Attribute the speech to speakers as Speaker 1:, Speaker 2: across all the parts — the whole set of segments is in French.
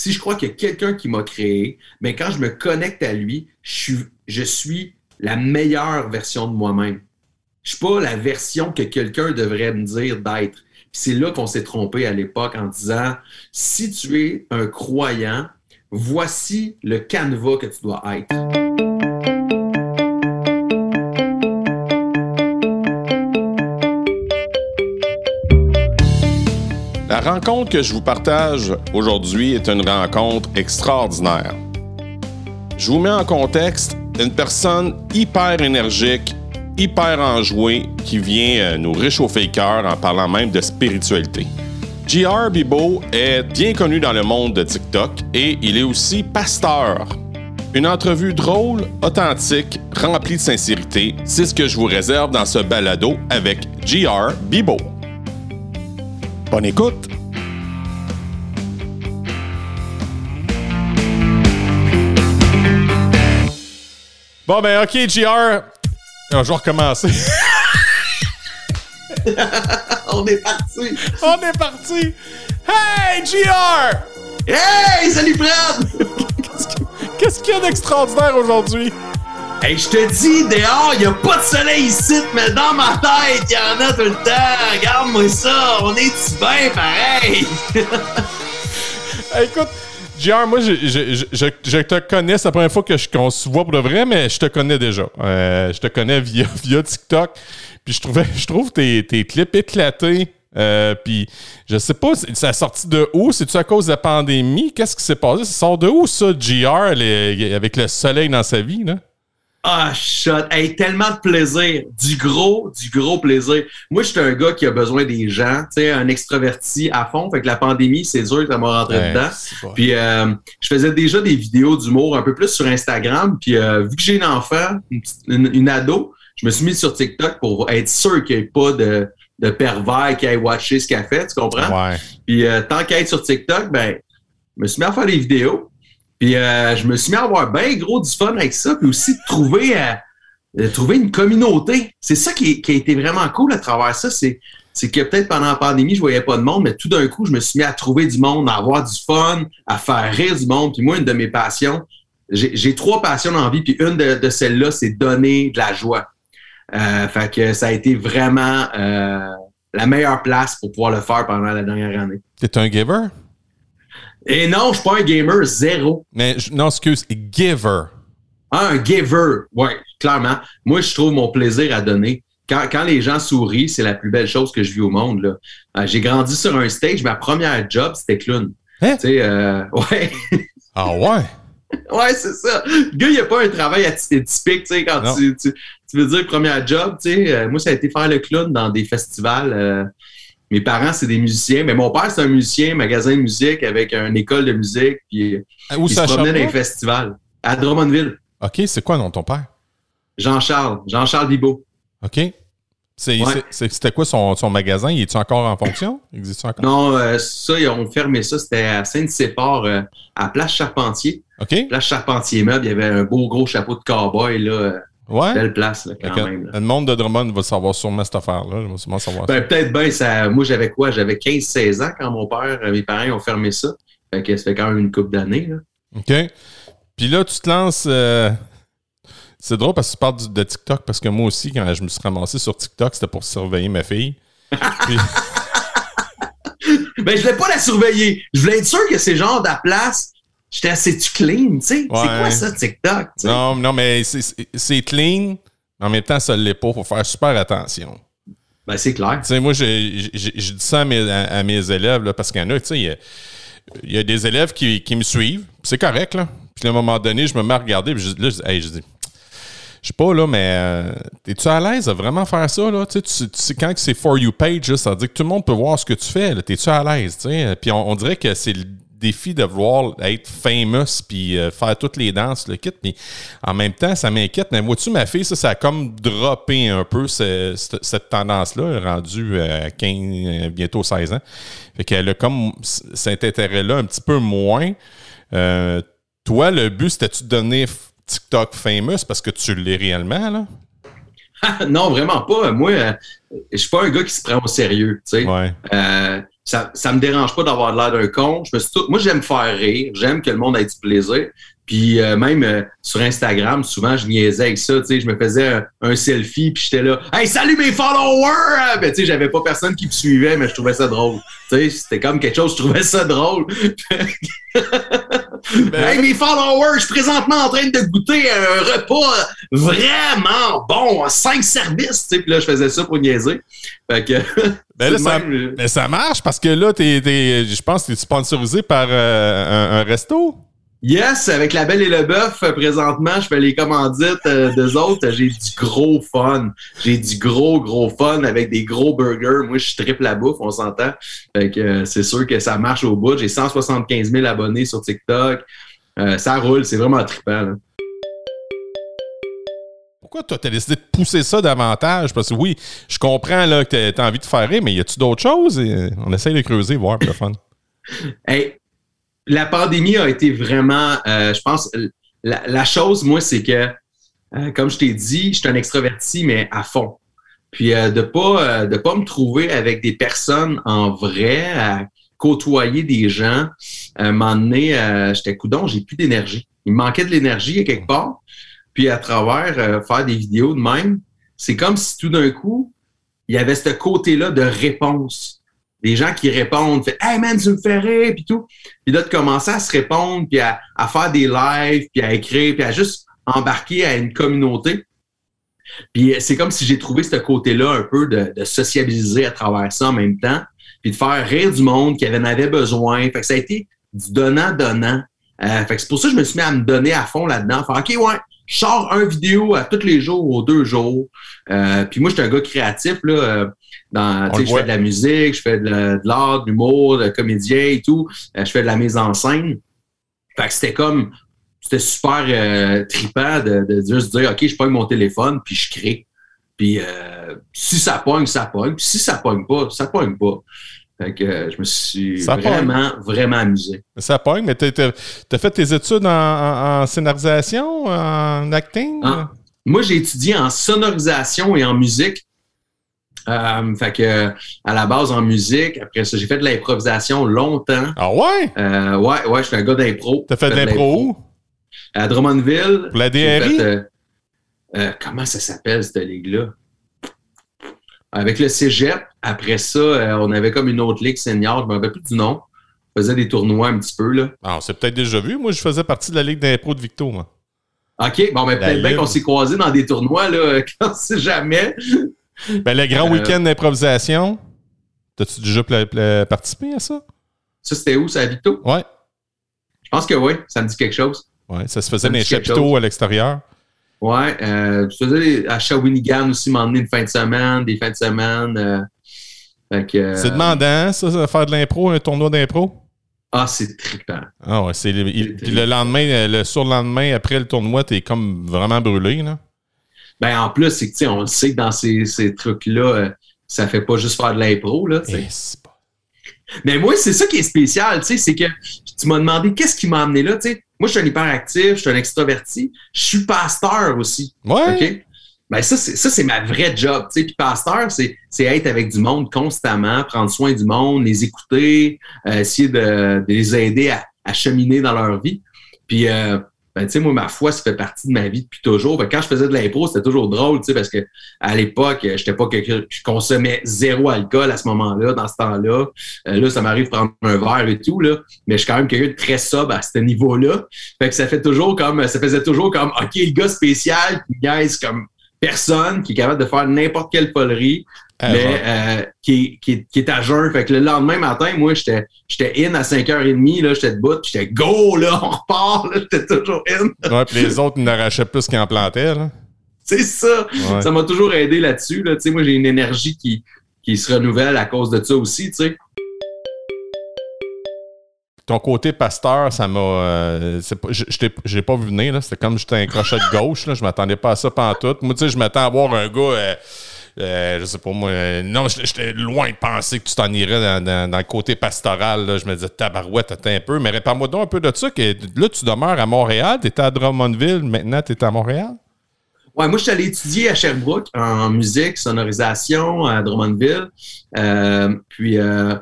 Speaker 1: si je crois qu'il y a quelqu'un qui m'a créé, mais quand je me connecte à lui, je suis, la meilleure version de moi-même. Je suis pas la version que quelqu'un devrait me dire d'être. C'est là qu'on s'est trompé à l'époque en disant si tu es un croyant, voici le canevas que tu dois être.
Speaker 2: La rencontre que je vous partage aujourd'hui est une rencontre extraordinaire. Je vous mets en contexte une personne hyper énergique, hyper enjouée, qui vient euh, nous réchauffer le cœur en parlant même de spiritualité. JR Bibo est bien connu dans le monde de TikTok et il est aussi pasteur. Une entrevue drôle, authentique, remplie de sincérité, c'est ce que je vous réserve dans ce balado avec JR Bibo. Bonne écoute! Bon, ben, OK, JR. Alors, je vais recommencer.
Speaker 1: On est parti!
Speaker 2: On est parti! Hey, JR!
Speaker 1: Hey, salut Fred!
Speaker 2: Qu'est-ce qu'il y a d'extraordinaire aujourd'hui?
Speaker 1: Hey, je te dis, dehors, il a pas de soleil ici, mais dans ma tête, il y en a tout le temps. Regarde-moi ça, on est-tu bien pareil?
Speaker 2: Hey, écoute, JR, moi, je, je- je- je te connais, c'est la première fois qu'on se voit pour de vrai, mais je te connais déjà. Euh, je te connais via, via TikTok. Puis je trouvais, je trouve tes, tes clips éclatés. Euh, puis je sais pas, ça a sorti de où? C'est-tu à cause de la pandémie? Qu'est-ce qui s'est passé? Ça sort de où, ça, JR, avec le soleil dans sa vie, là?
Speaker 1: Ah, shot. Hey, tellement de plaisir. Du gros, du gros plaisir. Moi, je suis un gars qui a besoin des gens, tu sais, un extraverti à fond. Fait que la pandémie, c'est sûr que ça m'a rentré
Speaker 2: Ouais,
Speaker 1: dedans. Puis euh, je faisais déjà des vidéos d'humour un peu plus sur Instagram. Puis euh, vu que j'ai une enfant, une- une ado, je me suis mis sur TikTok pour être sûr qu'il n'y ait pas de, de pervers qui aille watcher ce qu'elle fait, tu comprends?
Speaker 2: Ouais.
Speaker 1: Puis euh, tant qu'à être sur TikTok, ben, je me suis mis à faire des vidéos. Puis euh, je me suis mis à avoir bien gros du fun avec ça. Puis aussi de trouver, euh, trouver une communauté. C'est ça qui, qui a été vraiment cool à travers ça. C'est, c'est que peut-être pendant la pandémie, je voyais pas de monde, mais tout d'un coup, je me suis mis à trouver du monde, à avoir du fun, à faire rire du monde. Puis moi, une de mes passions, j'ai, j'ai trois passions dans la vie. Puis une de, de celles-là, c'est donner de la joie. Euh, fait que ça a été vraiment euh, la meilleure place pour pouvoir le faire pendant la dernière année.
Speaker 2: T'es un giver?
Speaker 1: Et non, je suis pas un gamer, zéro.
Speaker 2: Mais, je- non, excuse, giver.
Speaker 1: Ah, un giver, ouais, clairement. Moi, je trouve mon plaisir à donner. Quand, quand les gens sourient, c'est la plus belle chose que je vis au monde. là. Euh, J'ai grandi sur un stage. Ma première job, c'était clown.
Speaker 2: Hein?
Speaker 1: Tu sais, euh, ouais,
Speaker 2: Ah ouais?
Speaker 1: ouais, c'est ça. Le gars, il n'y a pas un travail aty- typique, tu sais, quand tu, tu veux dire première job, tu sais. euh, moi, ça a été faire le clown dans des festivals. euh, mes parents, c'est des musiciens. Mais mon père, c'est un musicien, magasin de musique avec une école de musique. Puis
Speaker 2: Où
Speaker 1: il
Speaker 2: ça
Speaker 1: se promenait dans les festivals. À Drummondville.
Speaker 2: OK, c'est quoi, non, ton père?
Speaker 1: Jean-Charles. Jean-Charles Bibeau.
Speaker 2: OK.
Speaker 1: Ouais.
Speaker 2: C'était quoi son, son magasin? Il est-tu encore en fonction? Existe encore?
Speaker 1: Non, euh, ça, ils ont fermé ça. C'était à Saint-Séphore, euh, à Place Charpentier.
Speaker 2: OK?
Speaker 1: Place Charpentier Meuble, il y avait un beau gros chapeau de cowboy, là.
Speaker 2: Ouais.
Speaker 1: Belle place, là, quand même. là.
Speaker 2: Le monde de Drummond va savoir sûrement cette affaire-là.
Speaker 1: Ben, peut-être bien, ça. Moi, j'avais quoi? J'avais 15-16 ans quand mon père, euh, mes parents ont fermé ça. Fait que ça fait quand même une couple d'années.
Speaker 2: OK. Puis là, tu te lances. euh, C'est drôle parce que tu parles de TikTok parce que moi aussi, quand je me suis ramassé sur TikTok, c'était pour surveiller ma fille. Puis-
Speaker 1: Ben, je voulais pas la surveiller. Je voulais être sûr que c'est genre de la place. J'étais assez tu clean, tu sais. C'est quoi ça, TikTok?
Speaker 2: non, non, mais c'est- clean. mais En même temps, ça ne l'est pas. Il faut faire super attention.
Speaker 1: Ben, c'est clair.
Speaker 2: Tu sais, moi, j'ai- je dis ça à mes, à- à mes élèves, là, parce qu'il y en a, tu sais, il y a- il y, a des élèves qui, qui me suivent. C'est correct, là. Puis à un moment donné, je me mets à regarder, puis je, là, je dis, Hey, je dis, je sais pas, là, mais euh, es-tu à l'aise à vraiment faire ça, là? Tu sais, tu- tu sais, quand c'est For You page, là, ça veut dire que tout le monde peut voir ce que tu fais, là. T'es-tu à l'aise, tu sais? Puis on, on dirait que c'est le défi de vouloir être famous puis euh, faire toutes les danses, le kit. Puis en même temps, ça m'inquiète. Mais vois-tu, ma fille, ça, ça a comme droppé un peu ce- cette, cette tendance-là, rendue à 15, euh, bientôt 16 ans. Fait qu'elle a comme cet intérêt-là un petit peu moins. Euh, toi, le but, c'était-tu de devenir f- TikTok famous parce que tu l'es réellement, là?
Speaker 1: non, vraiment pas. Moi, euh, je suis pas un gars qui se prend au sérieux, tu sais.
Speaker 2: Ouais.
Speaker 1: Euh, ça, ça me dérange pas d'avoir l'air d'un con. Je me suis moi, j'aime faire rire. J'aime que le monde ait du plaisir. Puis euh, même euh, sur Instagram, souvent, je niaisais avec ça. Tu sais, je me faisais un, selfie, puis j'étais là, hey, salut mes followers! Ben, tu sais, j'avais pas personne qui me suivait, mais je trouvais ça drôle. Tu sais, c'était comme quelque chose, je trouvais ça drôle. Ben hey, mes followers, je suis présentement en train de goûter un repas vraiment bon, cinq services. Tu sais, puis là, je faisais ça pour niaiser. Fait que.
Speaker 2: Ben là, ça, ben ça, marche parce que là, t'es, je pense que tu es sponsorisé par euh, un resto?
Speaker 1: Yes, avec la Belle et le Bœuf, euh, présentement, je fais les commandites euh, des autres. J'ai du gros fun. J'ai du gros, gros fun avec des gros burgers. Moi, je triple la bouffe, on s'entend. Fait que euh, c'est sûr que ça marche au bout. J'ai 175 000 abonnés sur TikTok. ça roule, c'est vraiment trippant.
Speaker 2: Pourquoi tu as décidé de pousser ça davantage? Parce que oui, je comprends là, que tu as envie de faire rire, mais y a-tu d'autres choses? On essaye de creuser, voir le fun.
Speaker 1: Hey, la pandémie a été vraiment, euh, je pense, la, chose, moi, c'est que, euh, comme je t'ai dit, je suis un extraverti, mais à fond. Puis euh, de pas de pas me trouver avec des personnes en vrai, à côtoyer des gens, à un donné, j'étais coudon, j'ai plus d'énergie. Il me manquait de l'énergie quelque part. Puis à travers faire des vidéos de même, c'est comme si tout d'un coup, il y avait ce côté-là de réponse des gens qui répondent, fait Hey man, tu me fais rire, puis tout. Puis là, de commencer à se répondre, puis à, faire des lives, puis à écrire, puis à juste embarquer à une communauté. Puis c'est comme si j'ai trouvé ce côté-là un peu de, sociabiliser à travers ça en même temps, puis de faire rire du monde qui en avait besoin. Fait que ça a été du donnant-donnant. Euh, fait que c'est pour ça que je me suis mis à me donner à fond là-dedans. Faire OK, ouais, je sors un vidéo à tous les jours ou deux jours. Euh, puis moi, je suis un gars créatif. Là, euh, dans, je fais de la musique, je fais de, l'art, de l'humour, de comédien et tout. Euh, je fais de la mise en scène. Fait que c'était comme, c'était super euh, trippant de, de, juste dire, OK, je pogne mon téléphone, puis je crée. Puis euh, si ça pogne, ça pogne. Puis si ça pogne pas, ça pogne pas. Fait que je me suis vraiment, vraiment amusé.
Speaker 2: Ça pogne, mais tu as, fait tes études en, scénarisation, en acting? Ah,
Speaker 1: moi, j'ai étudié en sonorisation et en musique. Euh, fait que à la base en musique, après ça, j'ai fait de l'improvisation longtemps.
Speaker 2: Ah ouais?
Speaker 1: Euh, ouais, ouais, je suis un gars d'impro.
Speaker 2: T'as fait de l'impro où?
Speaker 1: À Drummondville.
Speaker 2: Pour la DRI?
Speaker 1: Euh, comment ça s'appelle cette ligue-là? Avec le Cégep, après ça, on avait comme une autre ligue senior, je me rappelle plus du nom. On faisait des tournois un petit peu, là.
Speaker 2: Ah, c'est peut-être déjà vu. Moi, je faisais partie de la ligue d'impro de Victo, moi.
Speaker 1: OK, bon, mais peut-être bien qu'on s'est croisés dans des tournois, là, quand c'est jamais.
Speaker 2: Ben, le grand euh, week-end d'improvisation, t'as-tu déjà participé à ça?
Speaker 1: Ça, c'était où? C'est à Victo?
Speaker 2: Ouais.
Speaker 1: Je pense que oui, ça me dit quelque chose.
Speaker 2: Ouais, ça se faisait dans les chapiteaux à l'extérieur.
Speaker 1: Ouais, euh, je faisais à Shawinigan aussi, m'emmener une fin de semaine, des fins de semaine. Euh,
Speaker 2: euh, c'est demandant, ça, faire de l'impro, un tournoi d'impro?
Speaker 1: Ah, c'est trippant.
Speaker 2: Ah ouais, c'est puis le lendemain, le surlendemain, après le tournoi, t'es comme vraiment brûlé, là.
Speaker 1: Ben, en plus, c'est que, on le sait que dans ces, ces trucs-là, euh, ça fait pas juste faire de l'impro, là, Mais moi, c'est ça qui est spécial, tu sais, c'est que tu m'as demandé qu'est-ce qui m'a amené là, tu sais. Moi, je suis un hyperactif, je suis un extraverti, je suis pasteur aussi.
Speaker 2: Ouais. OK?
Speaker 1: Ben, ça, c'est, ça, c'est ma vraie job, tu sais. Puis pasteur, c'est, c'est être avec du monde constamment, prendre soin du monde, les écouter, euh, essayer de, de, les aider à, à, cheminer dans leur vie. Puis, euh, ben, tu sais, moi, ma foi, ça fait partie de ma vie depuis toujours. Ben, quand je faisais de l'impro, c'était toujours drôle, tu sais, parce que à l'époque, j'étais pas quelqu'un, je consommais zéro alcool à ce moment-là, dans ce temps-là. Euh, là, ça m'arrive de prendre un verre et tout, là. Mais je suis quand même quelqu'un de très sobre à ce niveau-là. Fait que ça fait toujours comme, ça faisait toujours comme, OK, le gars spécial qui gagne comme personne, qui est capable de faire n'importe quelle folerie, ah, mais euh, qui, qui, qui, est à jeun. Fait que le lendemain matin, moi, j'étais in à 5h30, là, j'étais debout, j'étais go, là, on repart, là, j'étais toujours in.
Speaker 2: ouais, puis les autres n'arrachaient plus qu'ils en plantaient, là.
Speaker 1: C'est ça. Ça m'a toujours aidé là-dessus. Là. Tu sais, moi, j'ai une énergie qui, qui se renouvelle à cause de ça aussi, tu sais.
Speaker 2: Ton côté pasteur, ça m'a. Euh, je n'ai pas vu venir. C'était comme j'étais un crochet de gauche. Là. Je m'attendais pas à ça pendant tout. Moi, tu sais, je m'attends à voir un gars. Euh, euh, je sais pas moi. non, j'étais loin de penser que tu t'en irais dans, le côté pastoral. Je me disais, tabarouette, attends un peu. Mais réparle-moi donc un peu de ça. Que, là, tu demeures à Montréal. Tu étais à Drummondville. Maintenant, tu es à Montréal?
Speaker 1: Ouais, moi, je suis allé étudier à Sherbrooke en musique, sonorisation à Drummondville. Euh, puis, euh,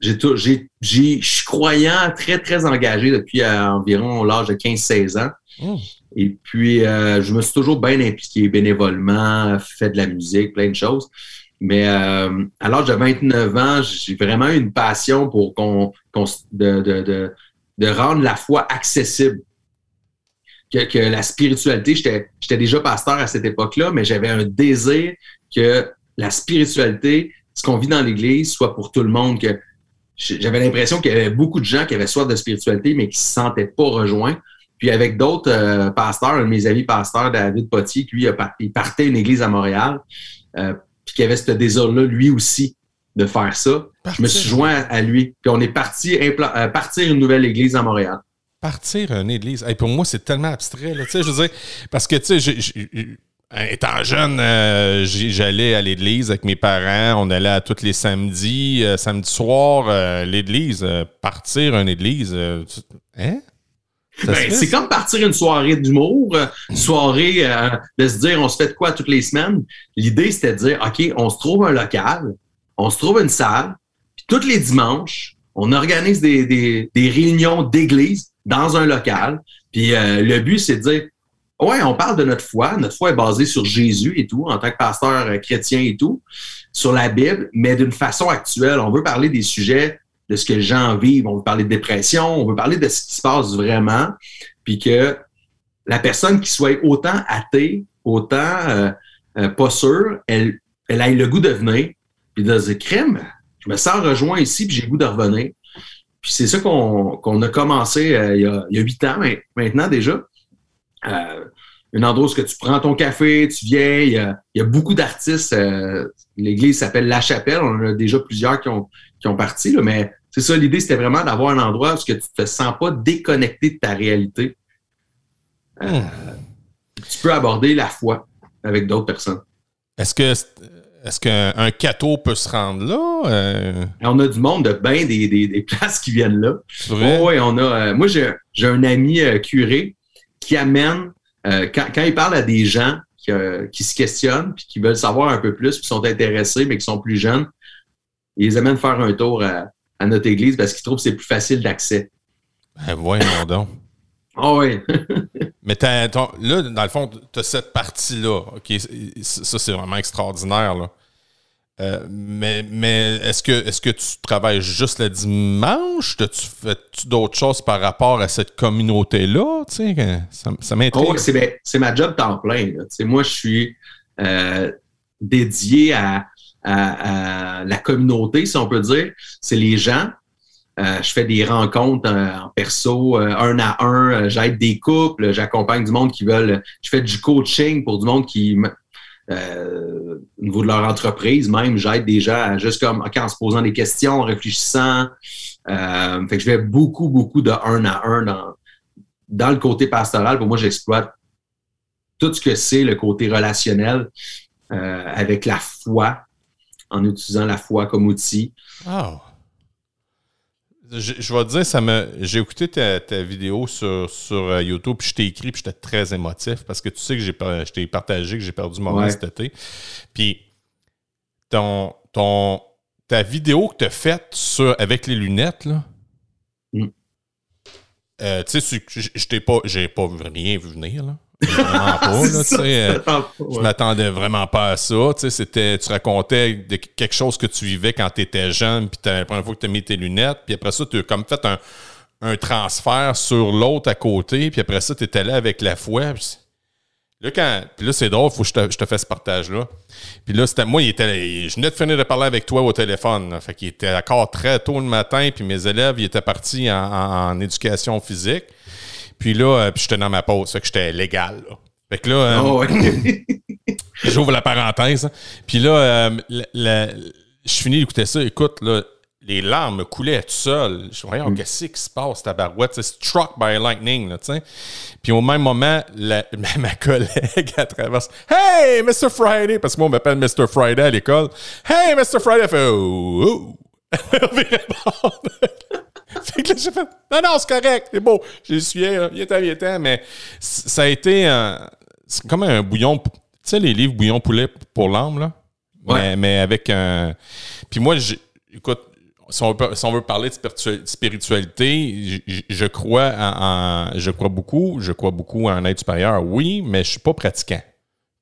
Speaker 1: je suis croyant, très, très engagé depuis environ l'âge de 15-16 ans. Oh. Et puis, je me suis toujours bien impliqué bénévolement, fait de la musique, plein de choses. Mais euh, à l'âge de 29 ans, j'ai vraiment eu une passion pour qu'on, de, de, de, rendre la foi accessible. Que, que la spiritualité, j'étais, j'étais déjà pasteur à cette époque-là, mais j'avais un désir que la spiritualité, ce qu'on vit dans l'Église, soit pour tout le monde. Que j'avais l'impression qu'il y avait beaucoup de gens qui avaient soif de spiritualité, mais qui ne se sentaient pas rejoints. Puis avec d'autres euh, pasteurs, un de mes amis pasteurs, David Potier, lui, il partait une église à Montréal. Euh, puis qu'il avait ce désir-là, lui aussi, de faire ça. Je me suis joint à, lui. Puis on est parti euh, partir une nouvelle église à Montréal.
Speaker 2: Partir une église. pour moi, c'est tellement abstrait. Là, je veux dire, parce que, tu sais, étant jeune, euh, j'allais à l'église avec mes parents. On allait à tous les samedis, euh, samedi soir, l'église. partir une église. hein?
Speaker 1: Ben, c'est comme partir une soirée d'humour, euh, une soirée euh, de se dire on se fait de quoi toutes les semaines? L'idée, c'était de dire OK, on se trouve un local, on se trouve une salle, puis tous les dimanches, on organise des, des, des réunions d'église dans un local. Puis euh, le but, c'est de dire Ouais, on parle de notre foi. Notre foi est basée sur Jésus et tout, en tant que pasteur chrétien et tout, sur la Bible, mais d'une façon actuelle. On veut parler des sujets de ce que les gens vivent. On veut parler de dépression, on veut parler de ce qui se passe vraiment, puis que la personne qui soit autant athée, autant euh, euh, pas sûre, elle, elle ait le goût de venir, puis de dire crème, je me sens rejoint ici, puis j'ai le goût de revenir. Puis c'est ça qu'on a commencé euh, il, y a, huit ans maintenant déjà. Un endroit où tu prends ton café, tu viens, il y a, il y a beaucoup d'artistes. L'église s'appelle La Chapelle, on en a déjà plusieurs qui ont, qui ont parti, là, mais c'est ça, l'idée, c'était vraiment d'avoir un endroit où tu ne te sens pas déconnecté de ta réalité. Euh, hmm. Tu peux aborder la foi avec d'autres personnes.
Speaker 2: Est-ce que est-ce qu'un cateau peut se rendre là? Euh?
Speaker 1: On a du monde de bien des, des, places qui viennent là. oui, on a. Euh, moi, j'ai un ami curé qui amène, quand, quand, il parle à des gens qui, qui se questionnent puis qui veulent savoir un peu plus, qui sont intéressés, mais qui sont plus jeunes, il les amène faire un tour à, notre église parce qu'il trouve que c'est plus facile d'accès.
Speaker 2: Ben, voyons donc.
Speaker 1: Ah oui.
Speaker 2: mais là, dans le fond, tu as cette partie-là. Ça, c'est vraiment extraordinaire. Là. Euh, mais mais est-ce que, est que tu travailles juste le dimanche? Tu fais d'autres choses par rapport à cette communauté-là? Ça, ça m'intrigue.
Speaker 1: Oh, c'est ma job temps plein. Moi, je suis euh, dédié à, à, la communauté, si on peut dire. C'est les gens. Euh, je fais des rencontres euh, en perso, euh, un à un. J'aide des couples, j'accompagne du monde qui veulent. Je fais du coaching pour du monde qui, au niveau de leur entreprise, même, j'aide des gens juste comme, en se posant des questions, en réfléchissant. fait que je fais beaucoup, beaucoup de un à un dans, dans le côté pastoral. Pour moi, j'exploite tout ce que c'est le côté relationnel avec la foi, en utilisant la foi comme outil.
Speaker 2: Oh. Je, vais te dire, ça me, j'ai écouté ta, vidéo sur, sur euh, YouTube, puis je t'ai écrit, puis j'étais très émotif parce que tu sais que j'ai, je t'ai partagé que j'ai perdu mon ouais. cet été. Puis ton, ton, ta vidéo que tu as faite sur, avec les lunettes, là, mm. euh, tu sais, je t'ai pas, j'ai pas rien vu venir, là. Vraiment pas, je m'attendais vraiment pas à ça. C'était, tu racontais de quelque chose que tu vivais quand tu étais jeune, puis la première fois que tu as mis tes lunettes, puis après ça, tu as comme fait un, transfert sur l'autre à côté, puis après ça, tu étais là avec la foi. là, quand, puis là, c'est drôle, il faut que je te, je te fasse ce partage-là. Puis là, c'était moi, il était, je venais de finir de parler avec toi au téléphone. fait qu'il était encore très tôt le matin, puis mes élèves, ils étaient partis en éducation physique. Puis là, euh, puis j'étais dans ma pause, fait que j'étais légal. Là. Fait que là, euh, oh, j'ouvre la parenthèse. Puis là, euh, je finis d'écouter ça. Écoute, là, les larmes coulaient tout seul. Je me mm. qu'est-ce qui se passe, ta barouette? C'est struck by lightning, là, tu sais. Puis au même moment, ma collègue, à traverse Hey, Mr. Friday! Parce que moi, on m'appelle Mr. Friday à l'école. Hey, Mr. Friday! Elle fait Oh! oh. fait que là, j'ai fait Non, non, c'est correct, c'est beau. J'ai essuyé, il était, il était, mais ça a été c'est comme un bouillon. Tu sais, les livres bouillon poulet pour l'âme, là? Ouais. Mais, avec un. Puis moi, écoute, si on, veut, parler de spiritualité, je, crois en, je crois beaucoup, je crois beaucoup en être supérieur, oui, mais je suis pas pratiquant.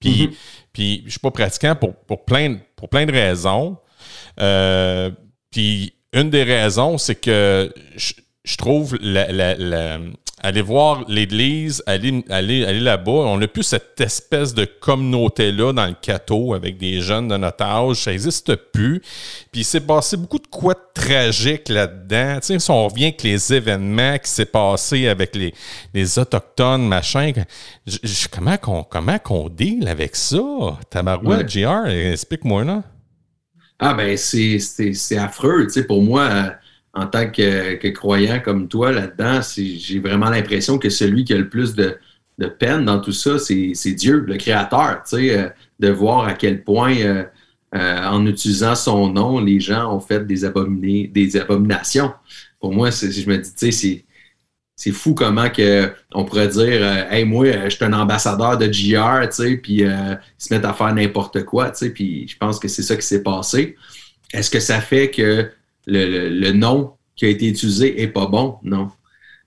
Speaker 2: Puis, mm-hmm. puis je suis pas pratiquant pour, pour, plein, pour plein de raisons. Euh, puis une des raisons, c'est que je, trouve la, aller voir l'église, aller, aller, aller là-bas. On n'a plus cette espèce de communauté-là dans le cateau avec des jeunes de notre âge. Ça n'existe plus. Puis il s'est passé beaucoup de quoi de tragique là-dedans. Tu sais, si on revient avec les événements qui s'est passé avec les, les Autochtones, machin, comment qu'on comment qu'on deal avec ça? Tabarouette, JR, explique-moi là.
Speaker 1: Ah ben c'est affreux. Tu pour moi... Euh, en tant que, croyant comme toi là-dedans, j'ai vraiment l'impression que celui qui a le plus de, peine dans tout ça, c'est Dieu, le Créateur. Tu euh, de voir à quel point, euh, en utilisant son nom, les gens ont fait des, des abominations. Pour moi, je me dis, tu sais, c'est fou comment que on pourrait dire Hey, moi, je suis un ambassadeur de GR, tu sais, puis ils se mettent à faire n'importe quoi, tu sais, puis je pense que c'est ça qui s'est passé. Est-ce que ça fait que le, nom qui a été utilisé est pas bon? Non.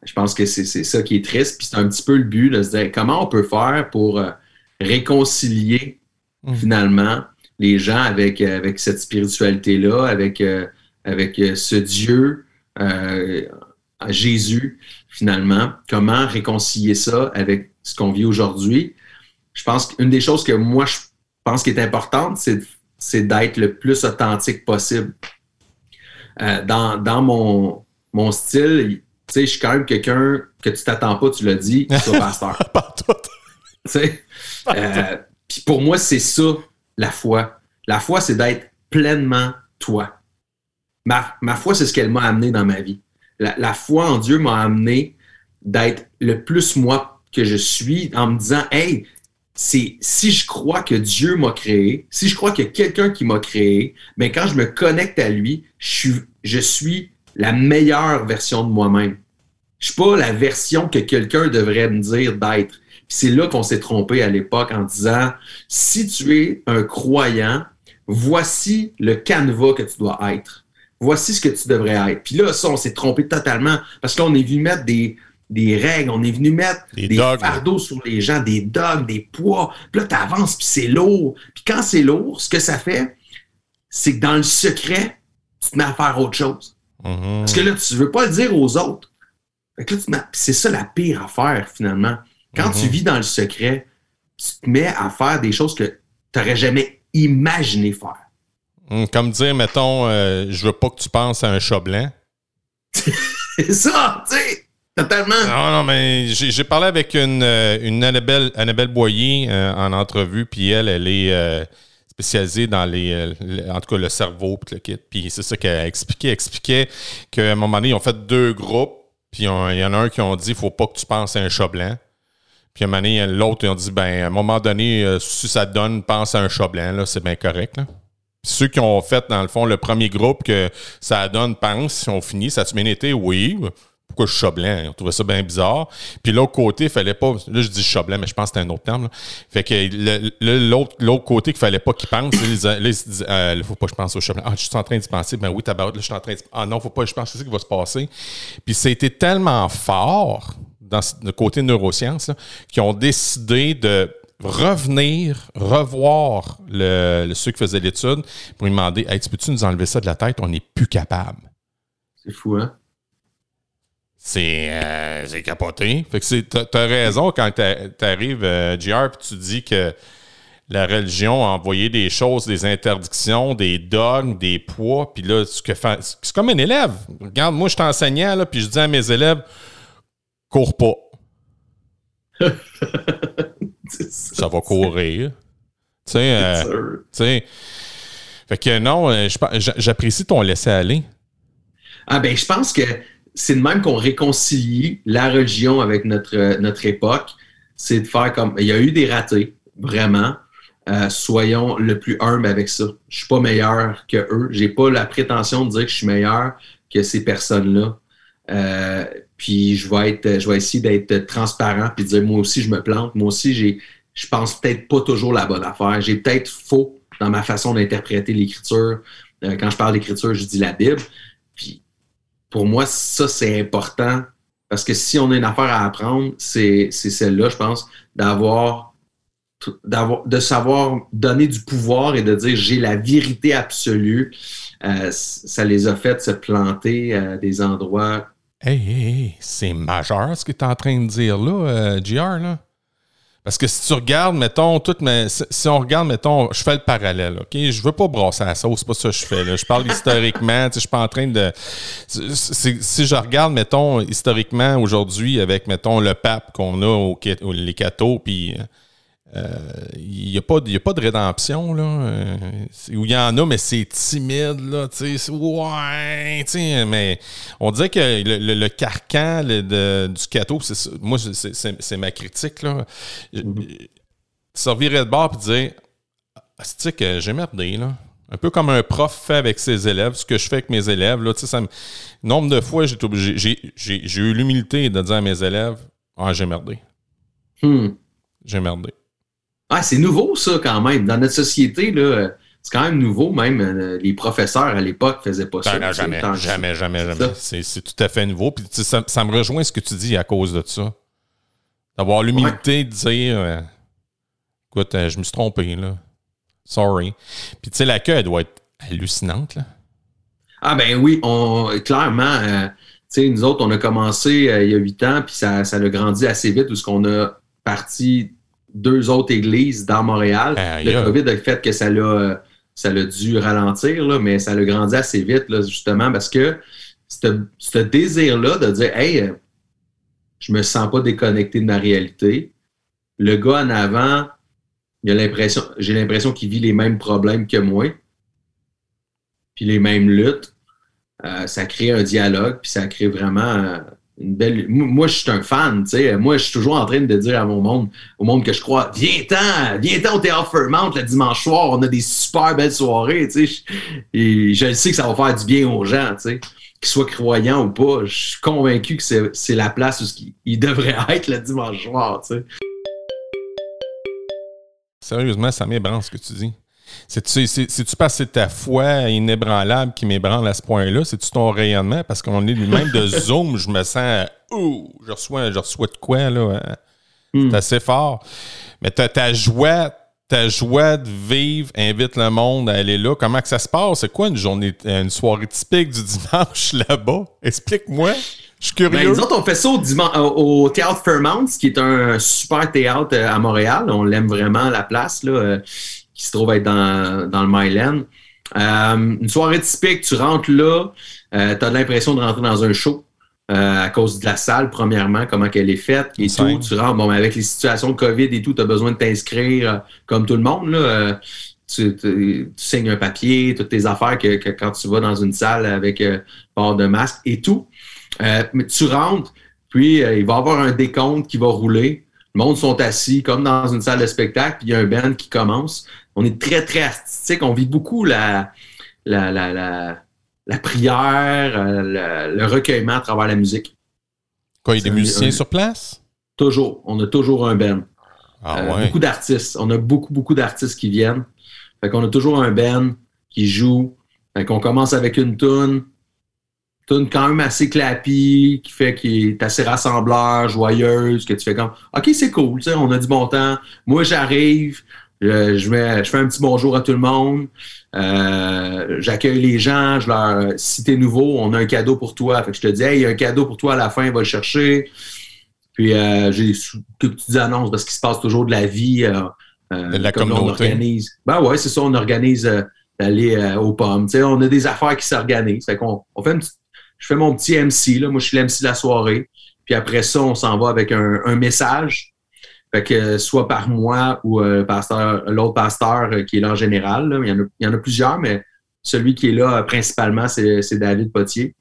Speaker 1: Je pense que c'est ça qui est triste. Puis c'est un petit peu le but de se dire comment on peut faire pour euh, réconcilier mmh. finalement les gens avec, euh, avec cette spiritualité-là, avec, euh, avec ce Dieu, Jésus, finalement. Comment réconcilier ça avec ce qu'on vit aujourd'hui? Je pense qu'une des choses que moi, je pense qui est importante, c'est d'être le plus authentique possible. Euh, dans, mon, mon style, tu sais, je suis quand même quelqu'un que tu t'attends pas, tu l'as dit, sur pasteur. tu sais, euh, puis pour moi, c'est ça, la foi. La foi, c'est d'être pleinement toi. Ma, ma foi, c'est ce qu'elle m'a amené dans ma vie. La, foi en Dieu m'a amené d'être le plus moi que je suis en me disant, hey, si je crois que Dieu m'a créé, si je crois qu'il y a quelqu'un qui m'a créé, mais quand je me connecte à lui, je suis, je suis la meilleure version de moi-même. Je suis pas la version que quelqu'un devrait me dire d'être. C'est là qu'on s'est trompé à l'époque en disant si tu es un croyant, voici le canevas que tu dois être. Voici ce que tu devrais être. Puis là, ça, on s'est trompé totalement parce qu'on est venu mettre des, des règles, on est venu mettre des, fardeaux sur les gens, des dogs, des poids. Puis là, tu avances, puis c'est lourd. Puis quand c'est lourd, ce que ça fait, c'est que dans le secret, tu te mets à faire autre chose. Mm-hmm. Parce que là, tu ne veux pas le dire aux autres. c'est ça la pire affaire, finalement. Quand tu mm-hmm. vis dans le secret, tu te mets à faire des choses que tu n'aurais jamais imaginé faire.
Speaker 2: Mm, comme dire, mettons, euh, je veux pas que tu penses à un chat blanc.
Speaker 1: c'est ça, tu sais. Totalement.
Speaker 2: Non, non, mais j'ai parlé avec une, euh, une Annabelle, Annabelle Boyer euh, en entrevue, puis elle, elle est euh, spécialisée dans les, en tout cas, le cerveau, puis le kit. Puis c'est ça qu'elle expliquait. Elle expliquait qu'à un moment donné, ils ont fait deux groupes, puis il y en a un qui ont dit, il faut pas que tu penses à un chat blanc. Puis à un moment donné, l'autre, ils ont dit, ben, à un moment donné, si ça donne, pense à un chat blanc, là, c'est bien correct, là. Ceux qui ont fait, dans le fond, le premier groupe que ça donne, pense, ils ont fini, ça bien été? Oui pourquoi je suis blanc? On trouvait ça bien bizarre. Puis l'autre côté, il fallait pas. Là, je dis chat blanc, mais je pense que c'est un autre terme. Fait que l'autre, côté qu'il fallait pas qu'il pense, là, il se dit euh, faut pas que je pense au chat blanc. Ah, je suis en train d'y penser. Ben oui, tabac, là, je suis en train de. Ah non, faut pas, je pense c'est ça qui va se passer. Puis c'était tellement fort dans le côté neurosciences qu'ils ont décidé de revenir, revoir le, ceux qui faisaient l'étude pour lui demander Hey, peux-tu nous enlever ça de la tête? On n'est plus capable.
Speaker 1: C'est fou, hein?
Speaker 2: Euh, c'est capoté. Fait que t'as as raison quand t'arrives, euh, JR, puis tu dis que la religion a envoyé des choses, des interdictions, des dogmes, des poids, puis là, c'est comme un élève. Regarde, moi, je suis enseignant, là, puis je dis à mes élèves, cours pas. ça. va courir. Tu sais, euh, fait que non, j'apprécie ton laisser-aller.
Speaker 1: Ah ben, je pense que c'est de même qu'on réconcilie la religion avec notre, notre époque. C'est de faire comme. Il y a eu des ratés, vraiment. Euh, soyons le plus humble avec ça. Je suis pas meilleur que eux. J'ai pas la prétention de dire que je suis meilleur que ces personnes-là. Euh, puis je vais être, je vais essayer d'être transparent puis dire moi aussi je me plante. Moi aussi j'ai, je pense peut-être pas toujours la bonne affaire. J'ai peut-être faux dans ma façon d'interpréter l'écriture. Euh, quand je parle d'écriture, je dis la Bible. pour moi, ça, c'est important. Parce que si on a une affaire à apprendre, c'est celle-là, je pense, d'avoir de savoir donner du pouvoir et de dire j'ai la vérité absolue. Euh, ça les a fait se planter à des endroits.
Speaker 2: Hey, hey, c'est majeur ce que tu es en train de dire là, euh, GR, là. Parce que si tu regardes, mettons, tout, mais si on regarde, mettons, je fais le parallèle, OK? Je veux pas brasser la sauce, c'est pas ça que je fais. Là. Je parle historiquement, je suis pas en train de. Si je regarde, mettons, historiquement, aujourd'hui, avec, mettons, le pape qu'on a au, les cathos, puis il euh, n'y a, pas, a pas de rédemption, là. Euh, où il y en a, mais c'est timide, là. Ouais, mais on dirait que le, carcan du cateau, moi, c'est ma critique, là. Mm-hmm. Servirait de bord et dire c'est que j'ai merdé, là? Un peu comme un prof fait avec ses élèves, ce que je fais avec mes élèves, là. Ça nombre de fois, j'ai eu l'humilité de dire à mes élèves Ah, j'ai merdé.
Speaker 1: Hmm.
Speaker 2: J'ai merdé.
Speaker 1: Ah, c'est nouveau, ça, quand même. Dans notre société, là, c'est quand même nouveau. Même euh, les professeurs à l'époque ne faisaient pas ça.
Speaker 2: Ben, jamais, jamais, jamais, jamais, C'est tout à fait nouveau. Puis ça, ça, me rejoint ce que tu dis à cause de ça. D'avoir l'humilité de dire euh, écoute, euh, je me suis trompé, là. Sorry. Puis tu sais, la queue, elle doit être hallucinante, là.
Speaker 1: Ah, ben oui, on, clairement. tu sais, nous autres, on a commencé il y a huit ans, puis ça, ça a grandi assez vite, parce qu'on a parti deux autres églises dans Montréal. le COVID a fait que ça l'a, ça l'a dû ralentir, là, mais ça l'a grandi assez vite, là, justement, parce que ce désir-là de dire Hey, euh, je me sens pas déconnecté de ma réalité. Le gars en avant, il a l'impression, j'ai l'impression qu'il vit les mêmes problèmes que moi, puis les mêmes luttes. Euh, ça crée un dialogue, puis ça crée vraiment Moi, je suis un fan, tu sais. Moi, je suis toujours en train de dire à mon monde, au monde que je crois, viens-t'en, viens-t'en au Théâtre Fairmount le dimanche soir, on a des super belles soirées, tu sais. Et je sais que ça va faire du bien aux gens, tu sais. Qu'ils soient croyants ou pas, je suis convaincu que c'est la place où ils devraient être le dimanche soir, tu sais.
Speaker 2: Sérieusement, ça m'ébranle ce que tu dis. C'est-tu c'est ta foi inébranlable qui m'ébranle à ce point-là? C'est-tu ton rayonnement? Parce qu'on est même de Zoom, je me sens Ouh, je reçois, je reçois de quoi là? Hein? Hmm. C'est assez fort. Mais ta, ta joie, ta joie de vivre invite le monde à aller là. Comment que ça se passe? C'est quoi une journée, une soirée typique du dimanche là-bas? Explique-moi. Je suis curieux.
Speaker 1: Ben, nous autres, on fait ça au, Théâtre Fairmount, qui est un super théâtre euh, à Montréal. On l'aime vraiment, la place. Là. Qui se trouve être dans, dans le Myland. Euh, une soirée typique, tu rentres là, euh, tu as l'impression de rentrer dans un show. Euh, à cause de la salle, premièrement, comment qu'elle est faite et tout. Tu rentres, bon, avec les situations de COVID et tout, tu as besoin de t'inscrire comme tout le monde. Là. Tu, tu, signes un papier, toutes tes affaires que, quand tu vas dans une salle avec port de masque et tout. mais tu rentres, puis il va y avoir un décompte qui va rouler. Le monde sont assis comme dans une salle de spectacle, puis il y a un band qui commence on est très, très artistique. On vit beaucoup la, la, la, la, prière, euh, le, recueillement à travers la musique.
Speaker 2: Quoi, il y a des musiciens sur place?
Speaker 1: Toujours. On a toujours un band.
Speaker 2: Ah, euh,
Speaker 1: beaucoup d'artistes. On a beaucoup, beaucoup d'artistes qui viennent. Fait qu'on a toujours un band qui joue. Fait qu'on commence avec une tune, tune quand même assez clappy, qui fait qu'il est assez rassembleur, joyeuse, que tu fais comme OK, c'est cool, on a du bon temps. Moi, j'arrive, je, je, fais un petit bonjour à tout le monde. Euh, j'accueille les gens. Je leur, si t'es nouveau, on a un cadeau pour toi. Fait que je te dis, hey, il y a un cadeau pour toi à la fin, va le chercher. Puis euh, j'ai toutes petites annonces parce qu'il se passe toujours de la vie. Euh,
Speaker 2: de la communauté. On
Speaker 1: organise. Ben ouais, c'est ça, on organise d'aller aux pommes. sais on a des affaires qui s'organisent. Fait qu'on on fait une je fais mon petit MC. Là. Moi, je suis l'MC de la soirée. Puis après ça, on s'en va avec un, un message que soit par moi ou euh, l'autre pasteur euh, qui est là en général. Il, y en a, plusieurs, mais celui qui est là euh, principalement, c'est David Potier.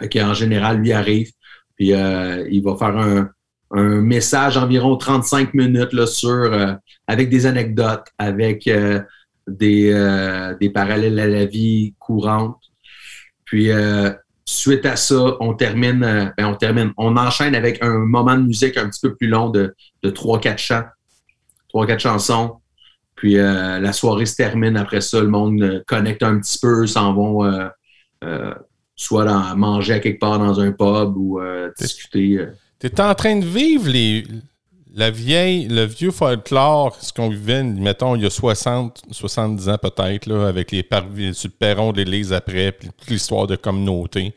Speaker 1: Fait en général, lui arrive, puis il va faire un, message environ 35 minutes avec des anecdotes, avec des, des parallèles à la vie courante. Puis Suite à ça, on termine, euh, ben, on termine, on enchaîne avec un moment de musique un petit peu plus long de, de 3-4 chants, 3-4 chansons. Puis euh, la soirée se termine après ça, le monde euh, connecte un petit peu, s'en vont soit dans, manger à quelque part dans un pub ou discuter.
Speaker 2: Tu es en train de vivre les, la vieille, le vieux folklore, ce qu'on vivait, mettons, il y a 60, 70 ans peut-être, avec les sur le de l'église après, puis toute l'histoire de communauté.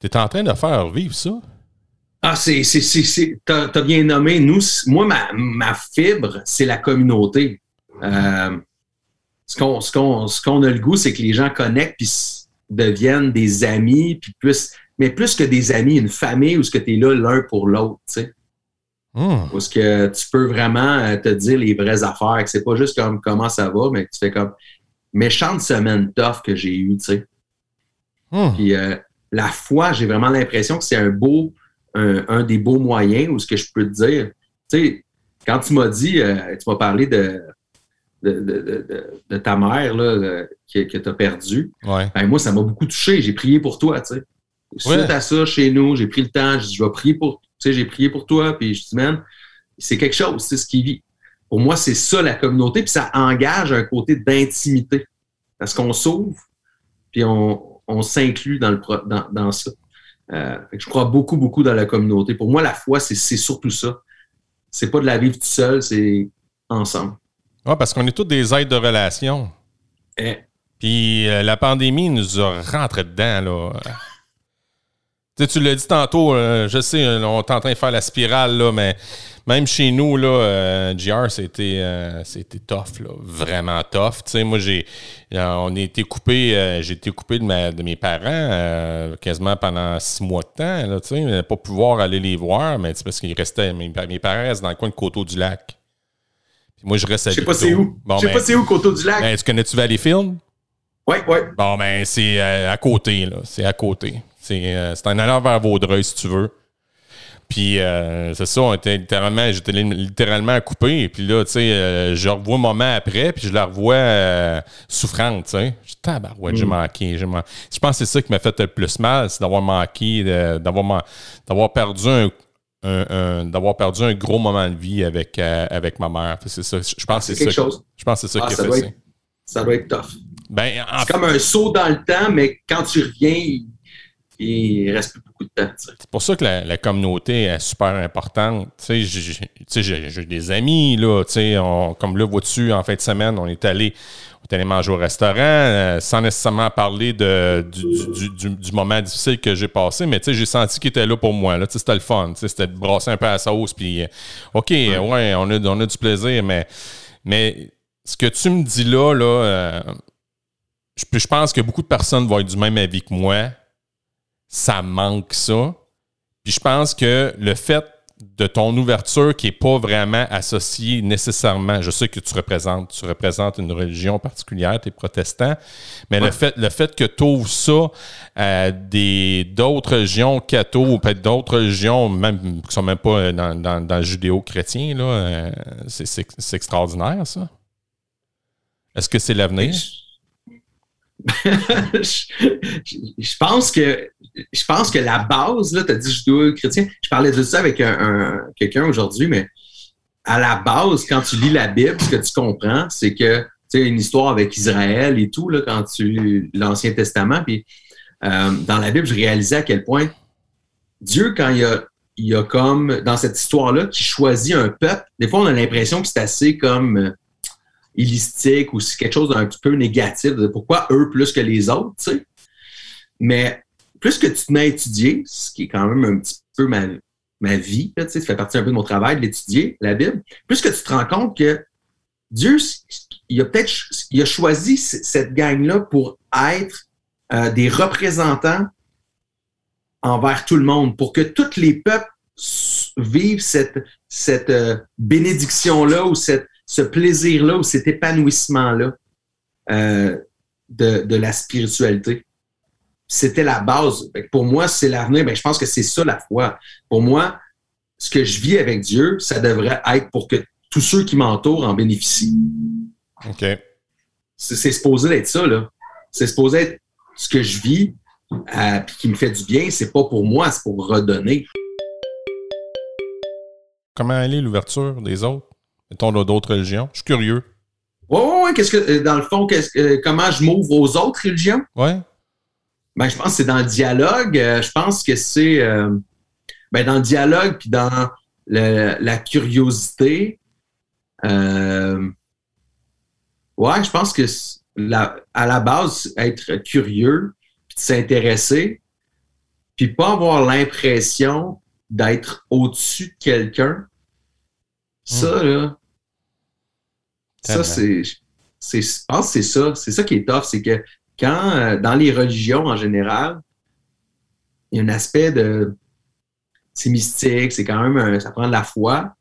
Speaker 2: Tu es en train de faire vivre ça?
Speaker 1: Ah, c'est, t'as, bien nommé. Nous, moi, ma, fibre, c'est la communauté. Euh, ce, qu'on, ce, qu'on, a le goût, c'est que les gens connectent puis deviennent des amis, puis mais plus que des amis, une famille où ce que tu es là l'un pour l'autre,
Speaker 2: Hmm.
Speaker 1: Parce que tu peux vraiment euh, te dire les vraies affaires, que c'est pas juste comme comment ça va, mais que tu fais comme méchante semaine tough que j'ai eue, tu sais.
Speaker 2: Hmm.
Speaker 1: Puis euh, la foi, j'ai vraiment l'impression que c'est un beau, un, des beaux moyens ou ce que je peux te dire. Tu sais, quand tu m'as dit, euh, tu m'as parlé de, de, ta mère là, que, que tu as perdue, ben, moi, ça m'a beaucoup touché. J'ai prié pour toi, tu sais. Suite à ça, chez nous, j'ai pris le temps, je, je vais prier pour tu sais, j'ai prié pour toi, puis je dis, man, c'est quelque chose, c'est ce qui vit. Pour moi, c'est ça la communauté, puis ça engage un côté d'intimité. Parce qu'on s'ouvre, puis on, on s'inclut dans, le, dans, dans ça. Euh, je crois beaucoup, beaucoup dans la communauté. Pour moi, la foi, c'est surtout ça. C'est pas de la vivre tout seul, c'est ensemble.
Speaker 2: Oui, parce qu'on est tous des aides de relation.
Speaker 1: Eh.
Speaker 2: Puis euh, la pandémie nous a rentré dedans, là tu l'as dit tantôt, euh, je sais, euh, on est en train de faire la spirale, là, mais même chez nous, là, euh, GR, c'était, c'était tough, là, vraiment tough. Tu sais, moi, j'ai, on a été coupé, j'ai été coupé de, ma, de mes parents quasiment pendant six mois de temps, là, tu sais, pas pouvoir aller les voir, mais parce qu'ils restaient, mes, parents restent dans le coin de Coteau du Lac. Puis moi, je reste à
Speaker 1: Je sais pas c'est où. je sais pas c'est où, Coteau du Lac.
Speaker 2: Ben, tu connais-tu Valleyfield?
Speaker 1: Oui, oui.
Speaker 2: Bon, ben, c'est à côté, là. C'est à côté. Euh, c'est un allant vers Vaudreuil, si tu veux. Puis euh, c'est ça, on était littéralement, j'étais littéralement coupé. Puis là, tu sais, euh, je revois un moment après, puis je la revois souffrante, tu sais. Je tabarouette, j'ai mm. manqué. Je pense que c'est ça qui m'a fait le plus mal, c'est d'avoir manqué, d'avoir, d'avoir perdu un, d'avoir perdu un gros moment de vie avec, avec ma mère. C'est ça. Je pense que c'est, ça.
Speaker 1: Chose.
Speaker 2: Je pense que c'est ça
Speaker 1: ah,
Speaker 2: qui
Speaker 1: a
Speaker 2: fait ça.
Speaker 1: ça doit être tough.
Speaker 2: Ben,
Speaker 1: c'est comme un saut dans le temps, mais quand tu reviens, il reste plus beaucoup de temps.
Speaker 2: C'est pour ça que la, communauté est super importante. J'ai des amis, là, on, comme là, vois-tu, en fin de semaine, on est allé, on est allé manger au restaurant euh, sans nécessairement parler de, du, moment difficile que j'ai passé, mais j'ai senti qu'il était là pour moi. C'était le fun. C'était de brasser un peu à la sauce. Puis, euh, OK, ouais, on, a, on, a, du plaisir, mais, mais ce que tu me dis là, là euh, je, je pense que beaucoup de personnes vont être du même avis que moi ça manque ça. Puis je pense que le fait de ton ouverture qui n'est pas vraiment associée nécessairement, je sais que tu représentes, tu représentes une religion particulière, tu es protestant, mais le, fait, le fait que tu ouvres ça à d'autres religions catho ou peut-être d'autres religions même, qui ne sont même pas dans, dans, le judéo-chrétien, euh, c'est extraordinaire ça. Est-ce que c'est l'avenir?
Speaker 1: je, pense que je pense que la base, là, tu as dit judéo chrétien. Je parlais de ça avec un, quelqu'un aujourd'hui, mais à la base, quand tu lis la Bible, ce que tu comprends, c'est que tu sais, une histoire avec Israël et tout, là, quand tu l'Ancien Testament, puis euh, dans la Bible, je réalisais à quel point Dieu, quand il y a, il a comme dans cette histoire-là, qui choisit un peuple, des fois on a l'impression que c'est assez comme euh, illistique ou c'est quelque chose d'un petit peu négatif. De pourquoi eux plus que les autres, tu sais. Mais plus que tu te mets à étudier, ce qui est quand même un petit peu ma, ma vie, tu sais, ça fait partie un peu de mon travail de l'étudier, la Bible, plus que tu te rends compte que Dieu, il a peut-être il a choisi cette gang-là pour être euh, des représentants envers tout le monde, pour que tous les peuples vivent cette, cette euh, bénédiction-là ou cette, ce plaisir-là ou cet épanouissement-là euh, de, la spiritualité. C'était la base. Pour moi, c'est l'avenir. Ben, je pense que c'est ça la foi. Pour moi, ce que je vis avec Dieu, ça devrait être pour que tous ceux qui m'entourent en bénéficient.
Speaker 2: OK.
Speaker 1: C'est supposé être ça, là. C'est supposé être ce que je vis euh, qui me fait du bien. C'est pas pour moi, c'est pour redonner.
Speaker 2: Comment aller l'ouverture des autres? Mettons, d'autres religions. Je suis curieux.
Speaker 1: Oui, oui, oui. Qu'est-ce que, euh, dans le fond, qu'est-ce, comment je m'ouvre aux autres religions?
Speaker 2: Oui.
Speaker 1: Ben, je pense que c'est dans le dialogue. Euh, je pense que c'est euh, ben, dans le dialogue puis dans le- la curiosité. Euh, ouais, je pense que la- à la base, être curieux, puis de s'intéresser, puis pas avoir l'impression d'être au-dessus de quelqu'un. Ça, là, ça, c'est. Je pense que c'est ça. C'est ça qui est tough. C'est que quand, euh, dans les religions en général, il y a un aspect de. C'est mystique, c'est quand même. un- ça prend de la foi.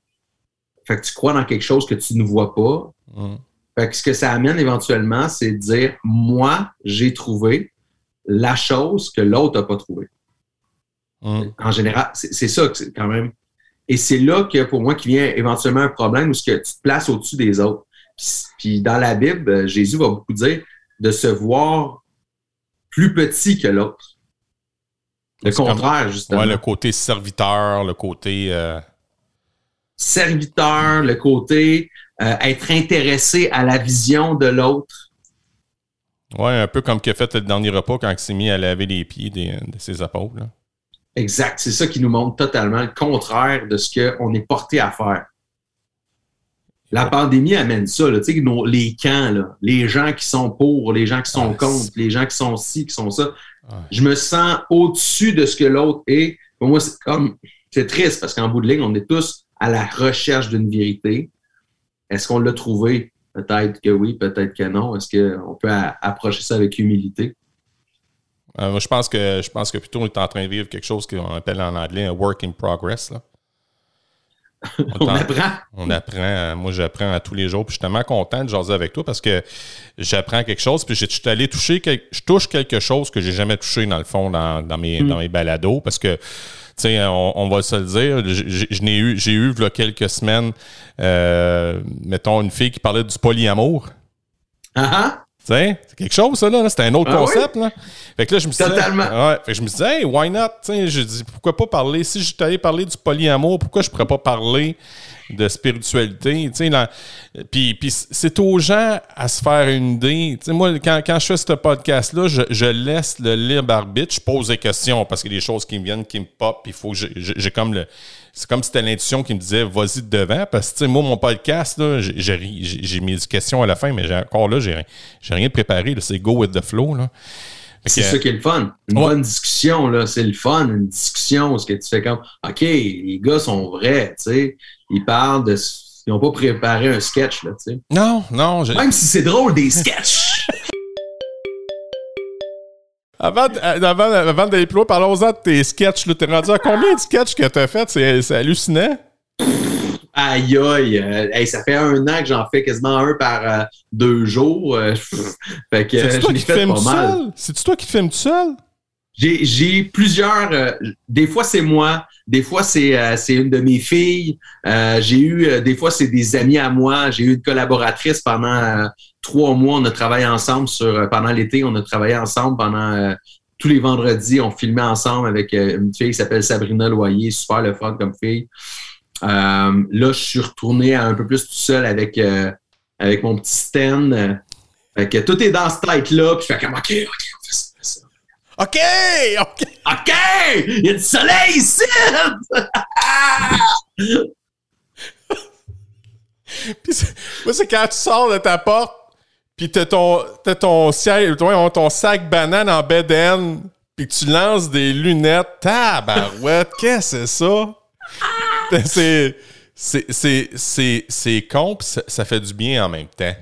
Speaker 1: Fait que tu crois dans quelque chose que tu ne vois pas.
Speaker 2: Mm.
Speaker 1: Fait que ce que ça amène éventuellement, c'est de dire moi, j'ai trouvé la chose que l'autre n'a pas trouvée.
Speaker 2: Mm.
Speaker 1: En général, c'est c'est ça que c'est quand même. Et c'est là que pour moi qui vient éventuellement un problème où ce que tu te places au-dessus des autres. Puis, puis dans la Bible, euh, Jésus va beaucoup dire de se voir plus petit que l'autre. Le
Speaker 2: comme-
Speaker 1: contraire, justement.
Speaker 2: Ouais, le côté serviteur, le côté. euh,
Speaker 1: Serviteur, le côté euh, être intéressé à la vision de l'autre.
Speaker 2: ouais, un peu comme qu'il a fait le dernier repas quand il s'est mis à laver les pieds des- de ses apôtres. là.
Speaker 1: Exact. C'est ça qui nous montre totalement le contraire de ce qu'on est porté à faire. La pandémie amène ça, là, tu sais, nos- les camps, là, les gens qui sont pour, les gens qui sont
Speaker 2: Ah,
Speaker 1: contre, les gens qui sont ci, qui sont ça. Je me sens au-dessus de ce que l'autre est. Pour moi, c'est comme c'est triste parce qu'en bout de ligne, on est tous à la recherche d'une vérité. Est-ce qu'on l'a trouvé? Peut-être que oui, peut-être que non. Est-ce qu'on peut approcher ça avec humilité?
Speaker 2: Euh, moi, je pense que je pense que plutôt on est en train de vivre quelque chose qu'on appelle en anglais un work in progress. là.
Speaker 1: On apprend.
Speaker 2: On apprend, euh, moi j'apprends à tous les jours, puis je suis tellement content de jaser avec toi parce que j'apprends quelque chose, puis je suis allé toucher, je touche quelque chose que j'ai jamais touché dans le fond dans, dans mes,
Speaker 1: Mm.
Speaker 2: dans mes balados parce que, tu sais, on, on va se le dire, j'ai eu, j'ai eu, quelques semaines, euh, mettons, une fille qui parlait du polyamour.
Speaker 1: Ah ah!
Speaker 2: Tu sais, c'est quelque chose, ça, là. C'était un autre
Speaker 1: Ah
Speaker 2: concept, là. Fait que là, je me suis dit.
Speaker 1: Totalement.
Speaker 2: Ouais. Fait que je me suis dit, hey, why not? Tu sais, je dis, pourquoi pas parler? Si j'étais allé parler du polyamour, pourquoi je pourrais pas parler de spiritualité? Puis, c'est aux gens à se faire une idée. Moi, quand, quand je fais ce podcast-là, je, je laisse le libre arbitre. Je pose des questions parce qu'il y a des choses qui me viennent, qui me pop. Il faut que j'ai- comme le. C'est comme si c'était l'intuition qui me disait vas-y de devant. Parce que, moi, mon podcast, j'ai- j'ai mes questions à la fin, mais encore là, j'ai rien- j'ai rien préparé. C'est go with the flow. Là.
Speaker 1: C'est ça qui est le fun. Une
Speaker 2: Ouais.
Speaker 1: bonne discussion, là, c'est le fun. Une discussion où ce que tu fais comme OK, les gars sont vrais, tu sais. Ils parlent de. Ils n'ont pas préparé un sketch, là, tu sais.
Speaker 2: Non, non. j'ai-
Speaker 1: Même si c'est drôle, des sketchs.
Speaker 2: Avant, euh, avant, avant d'aller plus loin, parlons-en de tes sketchs. là. T'es rendu à combien de sketchs que t'as fait? C'est hallucinant.
Speaker 1: aïe, aïe. euh, hey, ça fait un an que j'en fais quasiment un par euh, deux jours. euh, fait que euh,
Speaker 2: C'est
Speaker 1: je
Speaker 2: toi
Speaker 1: l'ai
Speaker 2: qui te
Speaker 1: fait
Speaker 2: filmes
Speaker 1: pas
Speaker 2: tout
Speaker 1: mal.
Speaker 2: seul? C'est toi qui te filmes tout seul?
Speaker 1: J'ai, plusieurs. euh, des fois, c'est moi. Des fois, c'est, euh, une de mes filles. Euh, j'ai eu. euh, des fois, c'est des amis à moi. J'ai eu une collaboratrice pendant euh, trois mois. On a travaillé ensemble sur. euh, pendant l'été, on a travaillé ensemble pendant. tous les vendredis, on filmait ensemble avec une fille qui s'appelle Sabrina Loyer, super le fun comme fille. Là, je suis retourné un peu plus tout seul avec, avec mon petit Sten. Fait que tout est dans cette tête-là. Puis je fais comme, OK, OK, on fait ça. on fait ça.
Speaker 2: OK! OK!
Speaker 1: OK! Il y a du soleil ici!
Speaker 2: Puis moi, c'est quand tu sors de ta porte, puis t'as ton, t'as ton, ciel- ton, ton sac banane en bedaine, puis tu lances des lunettes. Tabarouette, qu'est-ce que c'est ça? C'est, c'est, c'est, c'est, c'est con, puis ça, ça fait du bien en même temps.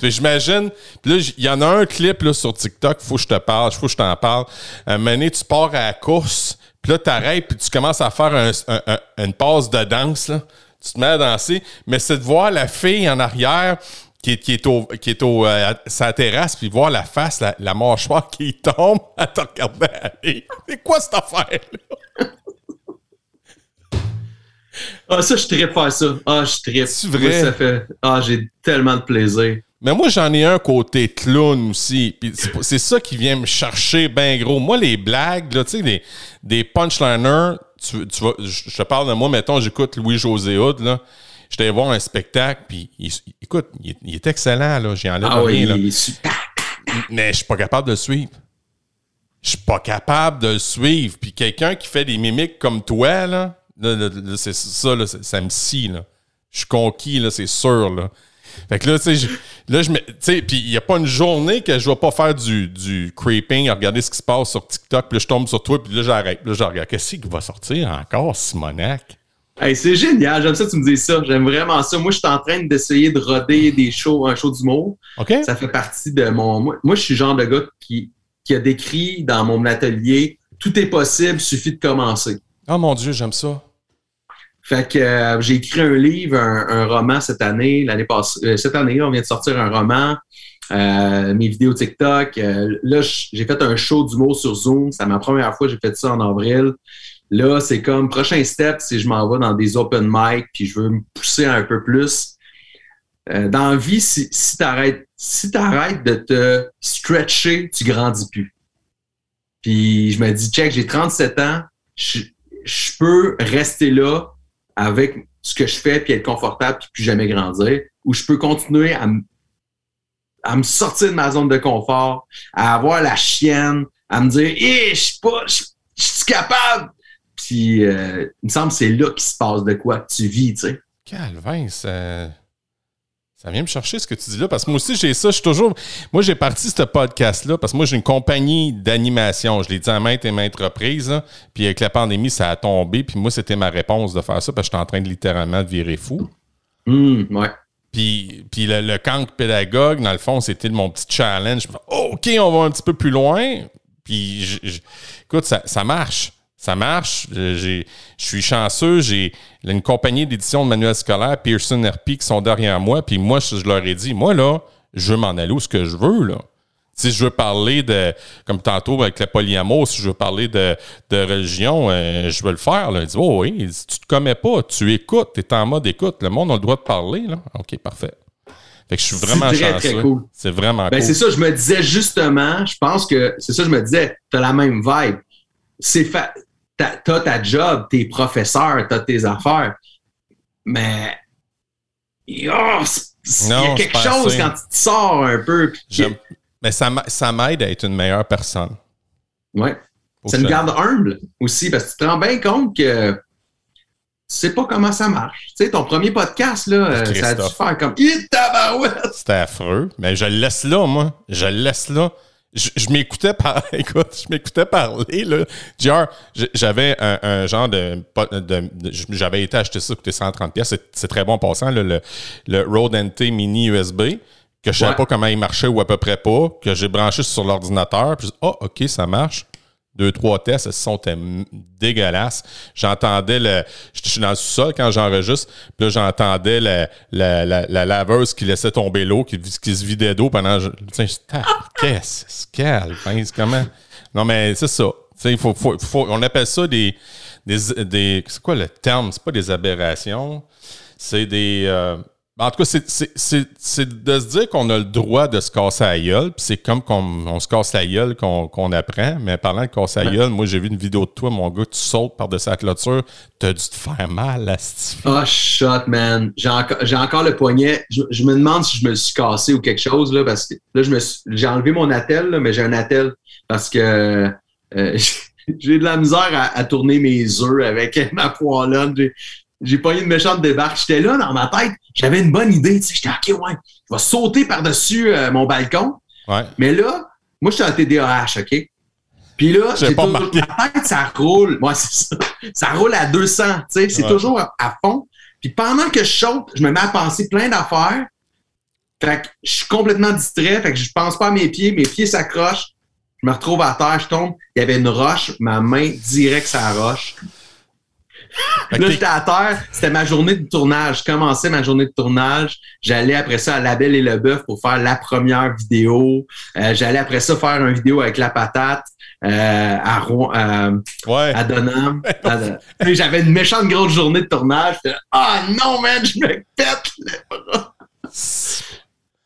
Speaker 2: J'imagine. Puis là, il y en a un clip là, sur TikTok, faut que je te parle, faut que je t'en parle. Un moment donné, tu pars à la course, puis là, t'arrêtes, puis tu commences à faire un- un- un- une passe de danse. Là. Tu te mets à danser, mais c'est de voir la fille en arrière qui est, qui est au, qui est au, euh, sa terrasse, puis voir la face, la, la mâchoire qui tombe à te regarder aller. C'est quoi cette affaire-là?
Speaker 1: Ah, ça, je trippe faire ça. Ah, je trippe.
Speaker 2: C'est vrai?
Speaker 1: Ça fait... Ah, j'ai tellement de plaisir.
Speaker 2: Mais moi, j'en ai un côté clown aussi. Puis c'est ça qui vient me chercher bien gros. Moi, les blagues, là, tu sais, des, des punchliners, tu, tu vas, je te parle de moi, mettons, j'écoute Louis-José Hood, là. J'étais voir un spectacle, puis il- écoute, il, est- il est excellent, là. J'y enlève
Speaker 1: Ah oui,
Speaker 2: rien, là.
Speaker 1: il est super.
Speaker 2: Mais je suis pas capable de le suivre. je suis pas capable de le suivre. Puis quelqu'un qui fait des mimiques comme toi, là, c'est ça, là, ça me scie, là. Je suis conquis, là, c'est sûr, là. Fait que là, tu sais, là, je me. Tu sais, puis il n'y a pas une journée que je vais pas faire du, du creeping, à regarder ce qui se passe sur TikTok, puis là, je tombe sur toi, puis là, j'arrête. Là, je regarde. Qu'est-ce qui va sortir encore, Simonac?
Speaker 1: Hey, c'est génial, j'aime ça que tu me dises ça. J'aime vraiment ça. Moi, je suis en train d'essayer de roder des shows, un show d'humour.
Speaker 2: OK.
Speaker 1: Ça fait partie de mon. Moi, moi, je suis le genre de gars qui, qui a décrit dans mon atelier tout est possible, suffit de commencer.
Speaker 2: Oh mon Dieu, j'aime ça.
Speaker 1: Fait que euh, j'ai écrit un livre, un, roman cette année, l'année passée. Euh, cette année, on vient de sortir un roman. Euh, mes vidéos TikTok. là, j'ai fait un show d'humour sur Zoom. C'est ma première fois que j'ai fait ça en avril. Là, c'est comme prochain step, si je m'en vais dans des open mic, puis je veux me pousser un peu plus. dans la vie, si, si tu arrêtes, si de te stretcher, tu grandis plus. Puis je me dis, check, j'ai 37 ans, je, je peux rester là, avec ce que je fais puis être confortable puis plus jamais grandir, ou je peux continuer à, me sortir de ma zone de confort, à avoir la chienne, à me dire, hé, je suis pas, je suis capable. Puis, euh, il me semble que c'est là qu'il se passe de quoi tu vis, tu sais.
Speaker 2: Calvin, ça ça vient me chercher ce que tu dis là, parce que moi aussi, j'ai ça. Je suis toujours. Moi, j'ai parti ce podcast-là parce que moi, j'ai une compagnie d'animation. Je l'ai dit à maintes et maintes reprises. puis avec la pandémie, ça a tombé. Puis moi, c'était ma réponse de faire ça parce que j'étais en train de littéralement virer fou.
Speaker 1: Mmh, ouais.
Speaker 2: Puis, puis le, le camp pédagogue, dans le fond, c'était mon petit challenge. OK, on va un petit peu plus loin. Puis, écoute, ça, ça marche ça marche. Je suis chanceux. J'ai une compagnie d'édition de manuels scolaires, Pearson RP, qui sont derrière moi. Puis moi, je, leur ai dit, moi, là, je veux m'en aller où ce que je veux, là. Si je veux parler de, comme tantôt avec la polyamour, si je veux parler de, religion, euh, je veux le faire. Là. Il dit, oh oui, tu te commets pas, tu écoutes, tu es en mode écoute, le monde a le droit de parler. Là. OK, parfait. Fait que je suis vraiment très, chanceux. Très cool. C'est vraiment
Speaker 1: ben,
Speaker 2: cool.
Speaker 1: C'est ça, je me disais justement, je pense que c'est ça, je me disais, tu as la même vibe. C'est fait t'as ta job, t'es professeur, t'as tes affaires. Mais il y a quelque chose quand tu te sors un peu.
Speaker 2: Mais ça m'aide à être une meilleure personne.
Speaker 1: Oui. Ça me garde humble aussi parce que tu te rends bien compte que tu sais pas comment ça marche. Tu sais, ton premier podcast, là, euh, ça a dû faire comme
Speaker 2: C'était affreux. Mais je le laisse là, moi. Je le laisse là je, m'écoutais par écoute, je m'écoutais parler là. j'avais un, genre de, j'avais été acheter ça coûtait 130 pièces, c'est très bon en passant le, le Rode NT mini USB que je savais pas comment il marchait ou à peu près pas, que j'ai branché sur l'ordinateur, puis oh OK, ça marche deux, trois tests, elles sont dégueulasses. J'entendais le. Je suis dans le sous-sol quand j'enregistre, puis là, j'entendais la, la, la, laveuse qui laissait tomber l'eau, qui, se vidait d'eau pendant. Qu'est-ce que comment? Non, mais c'est ça. Il faut, faut, faut, on appelle ça des. des, des c'est quoi le terme? C'est pas des aberrations. C'est des. Euh, en tout cas, c'est de se dire qu'on a le droit de se casser la gueule, puis c'est comme qu'on on se casse la gueule qu'on apprend. Mais parlant de casser la gueule, moi, j'ai vu une vidéo de toi, mon gars, tu sautes par-dessus la clôture, t'as dû te faire mal, là,
Speaker 1: Oh, shot, man. J'ai encore, le poignet. Je, me demande si je me suis cassé ou quelque chose, là, parce que là, j'ai enlevé mon attel, là, mais j'ai un attel parce que euh, j'ai de la misère à, à, tourner mes œufs avec ma poêlonne j'ai pas eu une méchante débarque. J'étais là dans ma tête, j'avais une bonne idée. Tu sais, j'étais OK, ouais, je vais sauter par-dessus euh, mon balcon.
Speaker 2: Ouais.
Speaker 1: Mais là, moi, je suis en TDAH, OK? Puis là, j'ai pas ma tête, ça roule. Moi, c'est ça. Ça roule à 200, tu sais, c'est toujours à, fond. Puis pendant que je saute, je me mets à penser plein d'affaires. Fait que je suis complètement distrait, fait que je pense pas à mes pieds, mes pieds s'accrochent. Je me retrouve à terre, je tombe. Il y avait une roche, ma main direct sur la roche. Là, j'étais à terre. C'était ma journée de tournage. Je commençais ma journée de tournage. J'allais après ça à La Belle et le Bœuf pour faire la première vidéo. Euh, j'allais après ça faire une vidéo avec la patate. Euh, à Rouen, euh,
Speaker 2: ouais.
Speaker 1: à Donham. J'avais une méchante grosse journée de tournage. Ah non, man, je me pète les bras.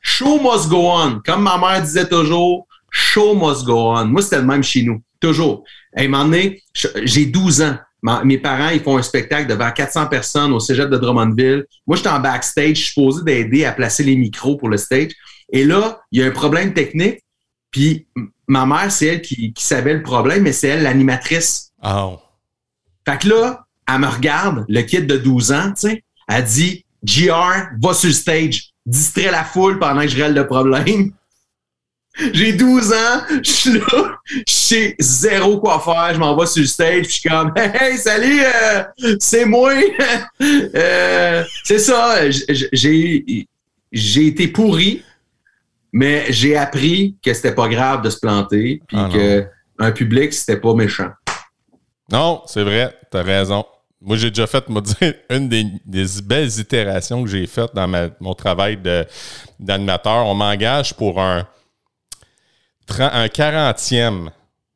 Speaker 1: Show must go on. Comme ma mère disait toujours, show must go on. Moi, c'était le même chez nous. Toujours. À un moment donné, j'ai 12 ans mes parents, ils font un spectacle devant 400 personnes au cégep de Drummondville. Moi, j'étais en backstage, je suis supposé d'aider à placer les micros pour le stage. Et là, il y a un problème technique. Puis ma mère, c'est elle qui, qui savait le problème, mais c'est elle l'animatrice.
Speaker 2: Oh.
Speaker 1: Fait que là, elle me regarde, le kid de 12 ans, tu sais, elle dit JR, va sur le stage, distrait la foule pendant que je règle le problème. J'ai 12 ans, je suis là, je sais zéro quoi faire, je m'en vais sur le stage, puis je suis comme Hey, salut, euh, c'est moi! Euh, c'est ça, j'ai j'ai été pourri, mais j'ai appris que c'était pas grave de se planter, puis
Speaker 2: Ah,
Speaker 1: que un public, c'était pas méchant.
Speaker 2: Non, c'est vrai, t'as raison. Moi, j'ai déjà fait, moi, dire, une des, des belles itérations que j'ai faites dans ma- mon travail de- d'animateur. On m'engage pour un, un 40e,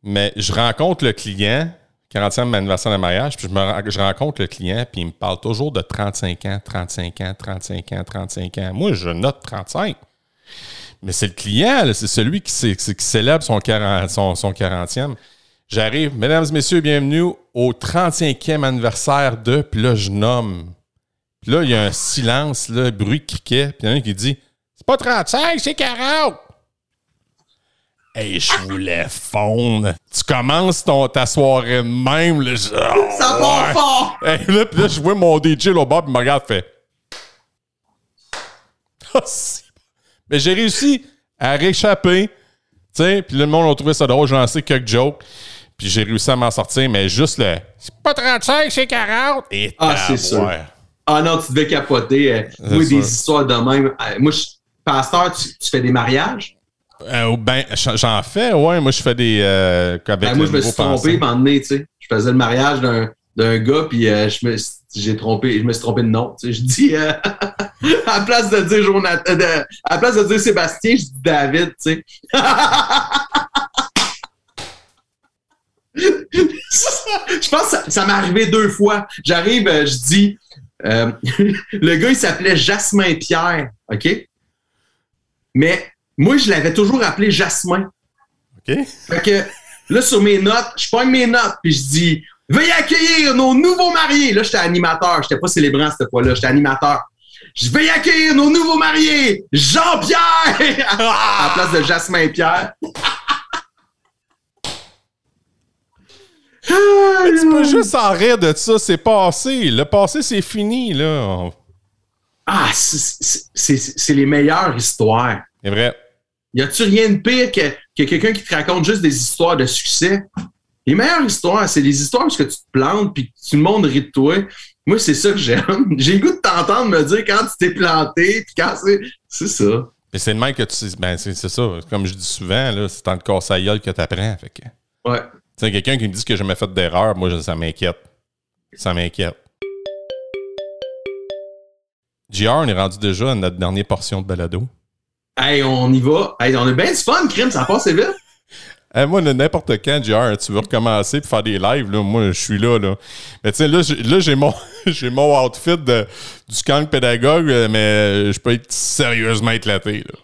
Speaker 2: mais je rencontre le client, 40e anniversaire de mariage, puis je, rencontre le client, puis il me parle toujours de 35 ans, 35 ans, 35 ans, 35 ans. Moi, je note 35. Mais c'est le client, c'est celui qui, célèbre son, 40, son, son 40e. J'arrive, mesdames et messieurs, bienvenue au 35e anniversaire de, puis là, je nomme. Puis là, il y a un silence, là, bruit de criquet, puis il y en a un qui dit C'est pas 35, c'est 40. Hey, je voulais fondre. Tu commences ton, ta soirée de même, là. je- oh,
Speaker 1: Ça part
Speaker 2: ouais.
Speaker 1: fort!
Speaker 2: Hey, là, puis là, je vois mon DJ là, au bas, puis il me regarde, fait. Si. Mais j'ai réussi à réchapper, tu sais, puis le monde a trouvé ça drôle, j'ai lancé quelques jokes, puis j'ai réussi à m'en sortir, mais juste le. C'est pas 35, c'est 40. Et
Speaker 1: Ah, c'est sûr. Ah non, tu devais capoter. euh, moi,
Speaker 2: sûr.
Speaker 1: des histoires de même. Euh, moi, je, pasteur, tu, tu fais des mariages?
Speaker 2: Euh, ben, j'en fais, ouais. Moi, je fais des. euh, avec
Speaker 1: Ben, moi, je me suis trompé, donné, tu sais. Je faisais le mariage d'un, d'un gars, puis euh, je me j'ai trompé, je me suis trompé de nom. Tu sais, je dis, euh, à la place de dire Jonathan, de- à la place de dire Sébastien, je dis David, tu sais. je pense que ça, ça m'est arrivé deux fois. J'arrive, je dis, euh, le gars, il s'appelait Jasmin Pierre, OK? Mais moi, je l'avais toujours appelé Jasmin.
Speaker 2: OK?
Speaker 1: Fait que là, sur mes notes, je pogne mes notes, puis je dis Veuillez accueillir nos nouveaux mariés. Là, j'étais animateur, j'étais pas célébrant cette fois-là, j'étais animateur. Je vais accueillir nos nouveaux mariés, Jean-Pierre, à la place de Jasmin Pierre.
Speaker 2: Tu peux juste en rire de ça, c'est passé. Le passé, c'est fini, là.
Speaker 1: Ah, c'est les meilleures histoires.
Speaker 2: C'est vrai.
Speaker 1: Y a-tu rien de pire que, que quelqu'un qui te raconte juste des histoires de succès? Les meilleures histoires, c'est les histoires où tu te plantes puis que tout le monde rit de toi. Moi, c'est ça que j'aime. J'ai le goût de t'entendre me dire quand tu t'es planté puis quand c'est. C'est ça.
Speaker 2: Mais c'est le même que tu. Ben, c'est ça. Comme je dis souvent, c'est dans le corps sa gueule que tu apprends. Fait que. Tu
Speaker 1: Ouais.
Speaker 2: sais, quelqu'un qui me dit que j'ai jamais fait d'erreur, moi, ça m'inquiète. Ça m'inquiète. JR, on est rendu déjà à notre dernière portion de balado.
Speaker 1: Hey, on y va. Hey, on a bien du fun, crime, ça passe vite.
Speaker 2: Eh, moi, n'importe quand, JR, tu veux recommencer et faire des lives, là, moi, je suis là. là. Mais tu sais, là, j'ai- mon, mon outfit de, du camp pédagogue, euh, mais je peux être sérieusement éclaté. Là.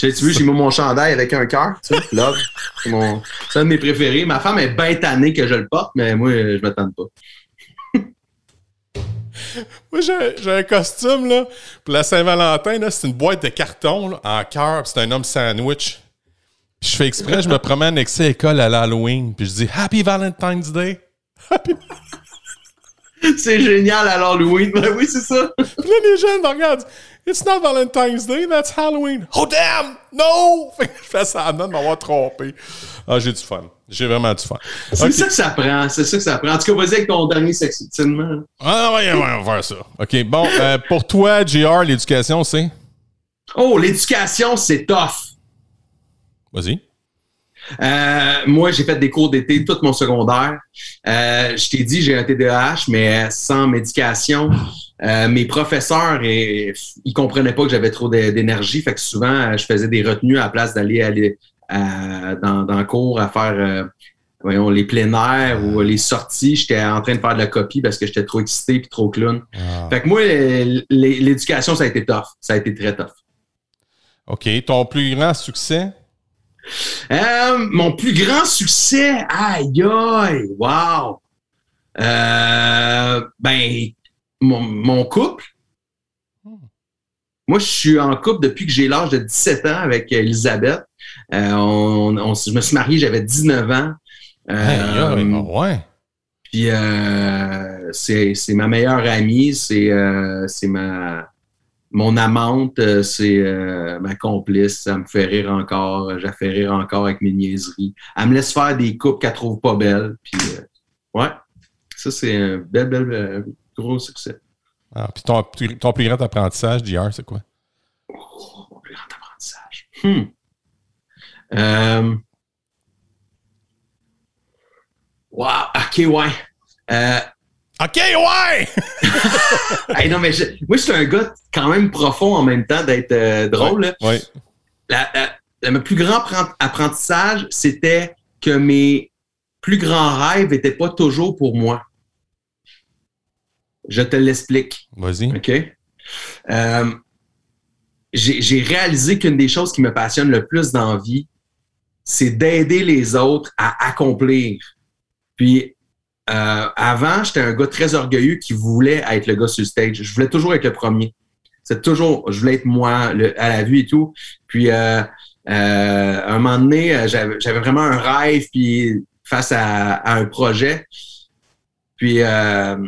Speaker 1: J'ai tu vu, j'ai mis mon chandail avec un cœur, tu sais, là. C'est mon- un de mes préférés. Ma femme est bien tannée que je le porte, mais moi, je me tente pas.
Speaker 2: Moi, j'ai un costume, là. Pour la Saint-Valentin, là, c'est une boîte de carton, en cœur, c'est un homme sandwich. Je fais exprès, je me promène avec ça à l'école à l'Halloween, puis je dis Happy Valentine's Day.
Speaker 1: C'est génial à l'Halloween. Ben oui, c'est ça.
Speaker 2: Puis là, les jeunes me regardent. It's not Valentine's Day, that's Halloween. Oh damn! No! Je fais ça de m'avoir trompé. Ah, j'ai du fun. J'ai vraiment du fun.
Speaker 1: C'est ça que ça prend. C'est ça que ça prend. En tout cas, vas-y avec ton dernier sexuellement.
Speaker 2: Ah, ouais, ouais, on va faire ça. OK, bon, euh, pour toi, JR, l'éducation, c'est?
Speaker 1: Oh, l'éducation, c'est tough.
Speaker 2: Vas-y.
Speaker 1: Euh, moi, j'ai fait des cours d'été tout mon secondaire. Euh, je t'ai dit, j'ai un TDAH, mais sans médication. Euh, mes professeurs, et, ils comprenaient pas que j'avais trop d'é- d'énergie. Fait que souvent, je faisais des retenues à la place d'aller aller dans, dans le cours à faire voyons, les plein air ou les sorties. J'étais en train de faire de la copie parce que j'étais trop excité et trop clown.
Speaker 2: Ah.
Speaker 1: Fait que moi, l'éducation, ça a été tough. Ça a été très tough.
Speaker 2: OK, ton plus grand succès?
Speaker 1: Euh, mon plus grand succès, aïe aïe, wow. Euh, ben, mon, mon couple. Moi, je suis en couple depuis que j'ai l'âge de 17 ans avec Elisabeth. on, je me suis marié, j'avais 19 ans.
Speaker 2: ouais.
Speaker 1: Puis c'est ma meilleure amie, c'est ma mon amante, euh, c'est euh, ma complice. Ça me fait rire encore. J'ai fait rire encore avec mes niaiseries. Elle me laisse faire des coupes qu'elle trouve pas belles. Puis, euh, ouais, ça, c'est un bel, bel, gros succès.
Speaker 2: Ah, puis ton, ton, plus grand apprentissage d'hier, c'est quoi?
Speaker 1: Oh, mon plus grand apprentissage. Hmm. Euh... Wow, ok, ouais.
Speaker 2: OK, ouais!
Speaker 1: non, mais moi, je suis un gars quand même profond en même temps d'être euh, drôle.
Speaker 2: Oui.
Speaker 1: mon plus grand apprentissage, c'était que mes plus grands rêves n'étaient pas toujours pour moi. Je te l'explique.
Speaker 2: Vas-y.
Speaker 1: OK? Euh, j'ai réalisé qu'une des choses qui me passionne le plus dans la vie, c'est d'aider les autres à accomplir. Puis euh, avant, j'étais un gars très orgueilleux qui voulait être le gars sur le stage. Je voulais toujours être le premier. C'est toujours, je voulais être moi à la vue et tout. Puis, euh, euh, un moment donné, j'avais vraiment un rêve puis face à, un projet. Puis, je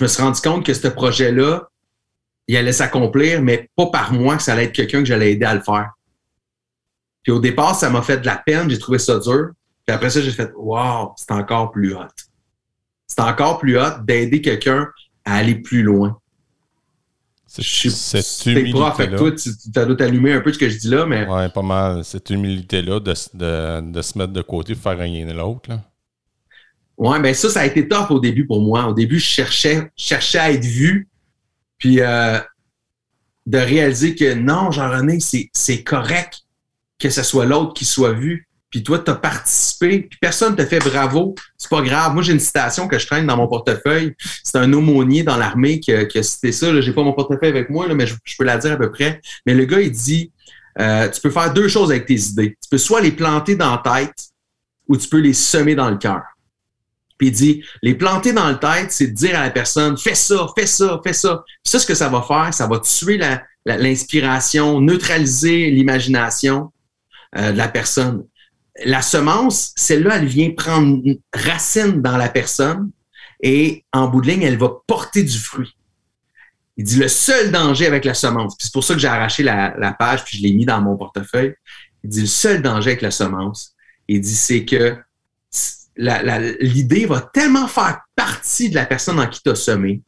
Speaker 1: me suis rendu compte que ce projet-là, il allait s'accomplir, mais pas par moi, que ça allait être quelqu'un que j'allais aider à le faire. Puis au départ, ça m'a fait de la peine, j'ai trouvé ça dur. Puis après ça, j'ai fait Wow, c'est encore plus hot. C'est encore plus hot d'aider quelqu'un à aller plus loin.
Speaker 2: Cette humilité-là.
Speaker 1: toi, tu, tu dois t'allumer un peu ce que je dis là, mais.
Speaker 2: Ouais, pas mal. Cette humilité-là de, de, de, se mettre de côté pour faire gagner l'autre.
Speaker 1: Ouais, ben ça, ça a été top au début pour moi. Au début, je cherchais, cherchais à être vu. Puis euh, de réaliser que non, Jean-René, c'est correct que ce soit l'autre qui soit vu puis toi, tu as participé, puis personne ne te fait bravo, c'est pas grave. Moi, j'ai une citation que je traîne dans mon portefeuille. C'est un aumônier dans l'armée qui, a cité ça. J'ai pas mon portefeuille avec moi, mais je, peux la dire à peu près. Mais le gars, il dit euh, tu peux faire deux choses avec tes idées. Tu peux soit les planter dans la tête ou tu peux les semer dans le cœur. Puis il dit, les planter dans la tête, c'est de dire à la personne, fais ça, fais ça, fais ça. Puis ça, ce que ça va faire, ça va tuer l'inspiration, neutraliser l'imagination euh, de la personne la semence, celle-là, elle vient prendre racine dans la personne et en bout de ligne, elle va porter du fruit. Il dit le seul danger avec la semence, c'est pour ça que j'ai arraché la, page puis je l'ai mis dans mon portefeuille. Il dit le seul danger avec la semence, il dit c'est que l'idée va tellement faire partie de la personne en qui tu as semé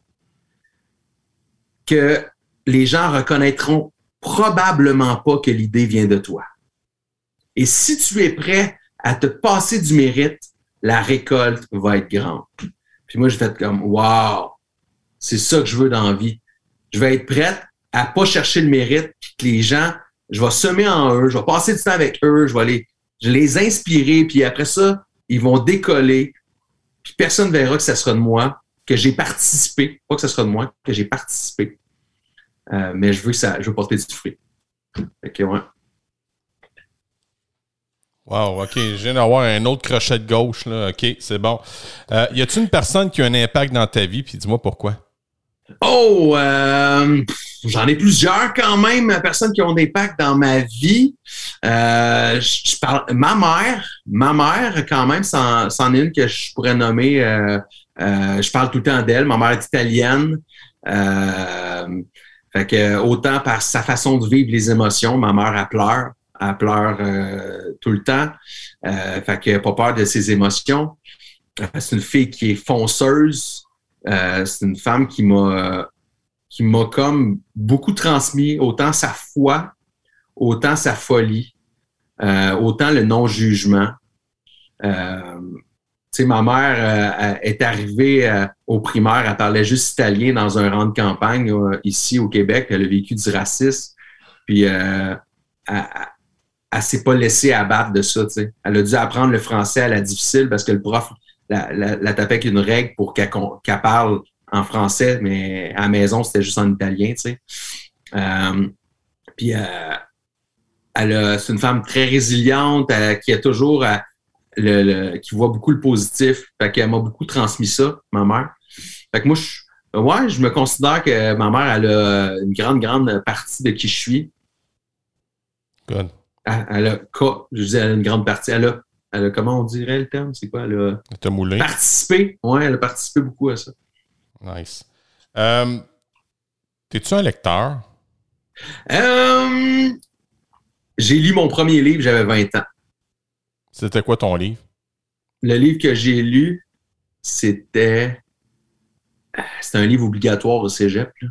Speaker 1: que les gens reconnaîtront probablement pas que l'idée vient de toi. Et si tu es prêt à te passer du mérite, la récolte va être grande. Puis moi, vais être comme, wow, c'est ça que je veux dans la vie. Je vais être prête à pas chercher le mérite, puis que les gens, je vais semer en eux, je vais passer du temps avec eux, je vais les, je les inspirer, puis après ça, ils vont décoller, puis personne ne verra que ça sera de moi, que j'ai participé, pas que ce sera de moi, que j'ai participé. Euh, mais je veux que ça, je veux porter du fruit. OK, ouais.
Speaker 2: Wow, OK. Je viens d'avoir un autre crochet de gauche. Là. OK, c'est bon. Euh, y a-t-il une personne qui a un impact dans ta vie? Puis dis-moi pourquoi?
Speaker 1: Oh, euh, j'en ai plusieurs quand même, personnes qui ont des impacts dans ma vie. Euh, ma mère, ma mère quand même, c'en, est une que je pourrais nommer. je parle tout le temps d'elle. Ma mère est italienne. fait que autant par sa façon de vivre les émotions, ma mère elle pleure elle pleure euh, tout le temps. Euh, fait qu'elle n'a pas peur de ses émotions. Euh, c'est une fille qui est fonceuse. C'est une femme qui m'a qui m'a comme beaucoup transmis autant sa foi, autant sa folie, autant le non-jugement. ma mère est arrivée au primaire, elle parlait juste italien dans un rang de campagne ici au Québec. Elle a vécu du racisme. Puis elle s'est pas laissée abattre de ça. Elle a dû apprendre le français à la difficile parce que le prof la, tapait avec une règle pour qu'elle parle en français, mais à la maison, c'était juste en italien. Euh, puis euh, elle c'est une femme très résiliente, qui a toujours euh, qui voit beaucoup le positif. Fait qu'elle m'a beaucoup transmis ça, ma mère. Fait que moi, je, je me considère que ma mère, elle a une grande, grande partie de qui je suis.
Speaker 2: Good
Speaker 1: Elle, a, je dis, elle a une grande partie. Elle a, elle a comment on dirait le terme? C'est quoi? Elle a
Speaker 2: moulé.
Speaker 1: participé? Oui, elle a participé beaucoup à ça.
Speaker 2: Nice. Euh, T'es-tu un lecteur?
Speaker 1: Euh, j'ai lu mon premier livre, j'avais 20 ans.
Speaker 2: C'était quoi ton livre?
Speaker 1: Le livre que j'ai lu, c'était. C'était un livre obligatoire au cégep.
Speaker 2: ok,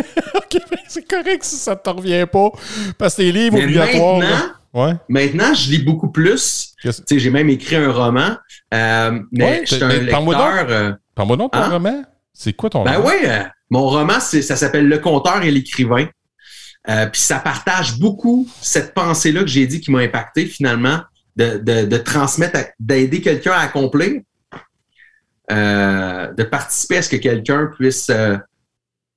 Speaker 2: ben, c'est correct si ça ne te revient pas. Parce que les livres obligatoires.
Speaker 1: Maintenant, ouais. maintenant, je lis beaucoup plus. J'ai même écrit un roman. Euh, mais je suis un.
Speaker 2: Parle-moi donc ton hein? roman. C'est quoi ton
Speaker 1: ben
Speaker 2: roman?
Speaker 1: Ben oui, euh, mon roman, ça s'appelle Le conteur et l'écrivain. Euh, puis ça partage beaucoup cette pensée-là que j'ai dit qui m'a impacté finalement, de, de, de transmettre, d'aider quelqu'un à accomplir, euh, de participer à ce que quelqu'un puisse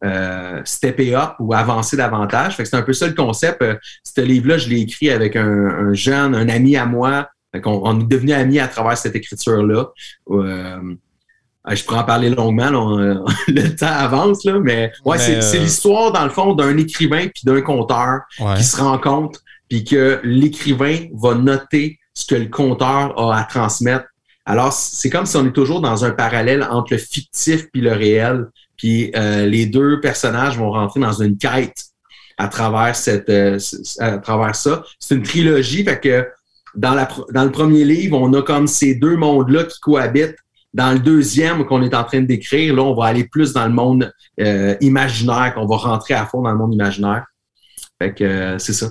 Speaker 1: euh, euh, stepper up ou avancer davantage. Fait que c'est un peu ça le concept. Euh, ce livre-là, je l'ai écrit avec un, un, jeune, un ami à moi. Fait on, on, est devenu amis à travers cette écriture-là. Euh, je pourrais en parler longuement, le temps avance, là, mais ouais, c'est l'histoire, dans le fond, d'un écrivain puis d'un conteur qui se rencontrent, puis que l'écrivain va noter ce que le conteur a à transmettre. Alors, c'est comme si on est toujours dans un parallèle entre le fictif puis le réel. Puis euh, les deux personnages vont rentrer dans une quête à travers cette euh, à travers ça. C'est une trilogie, fait que dans, la, dans le premier livre, on a comme ces deux mondes-là qui cohabitent. Dans le deuxième qu'on est en train de décrire, là, on va aller plus dans le monde euh, imaginaire, qu'on va rentrer à fond dans le monde imaginaire. Fait que c'est ça.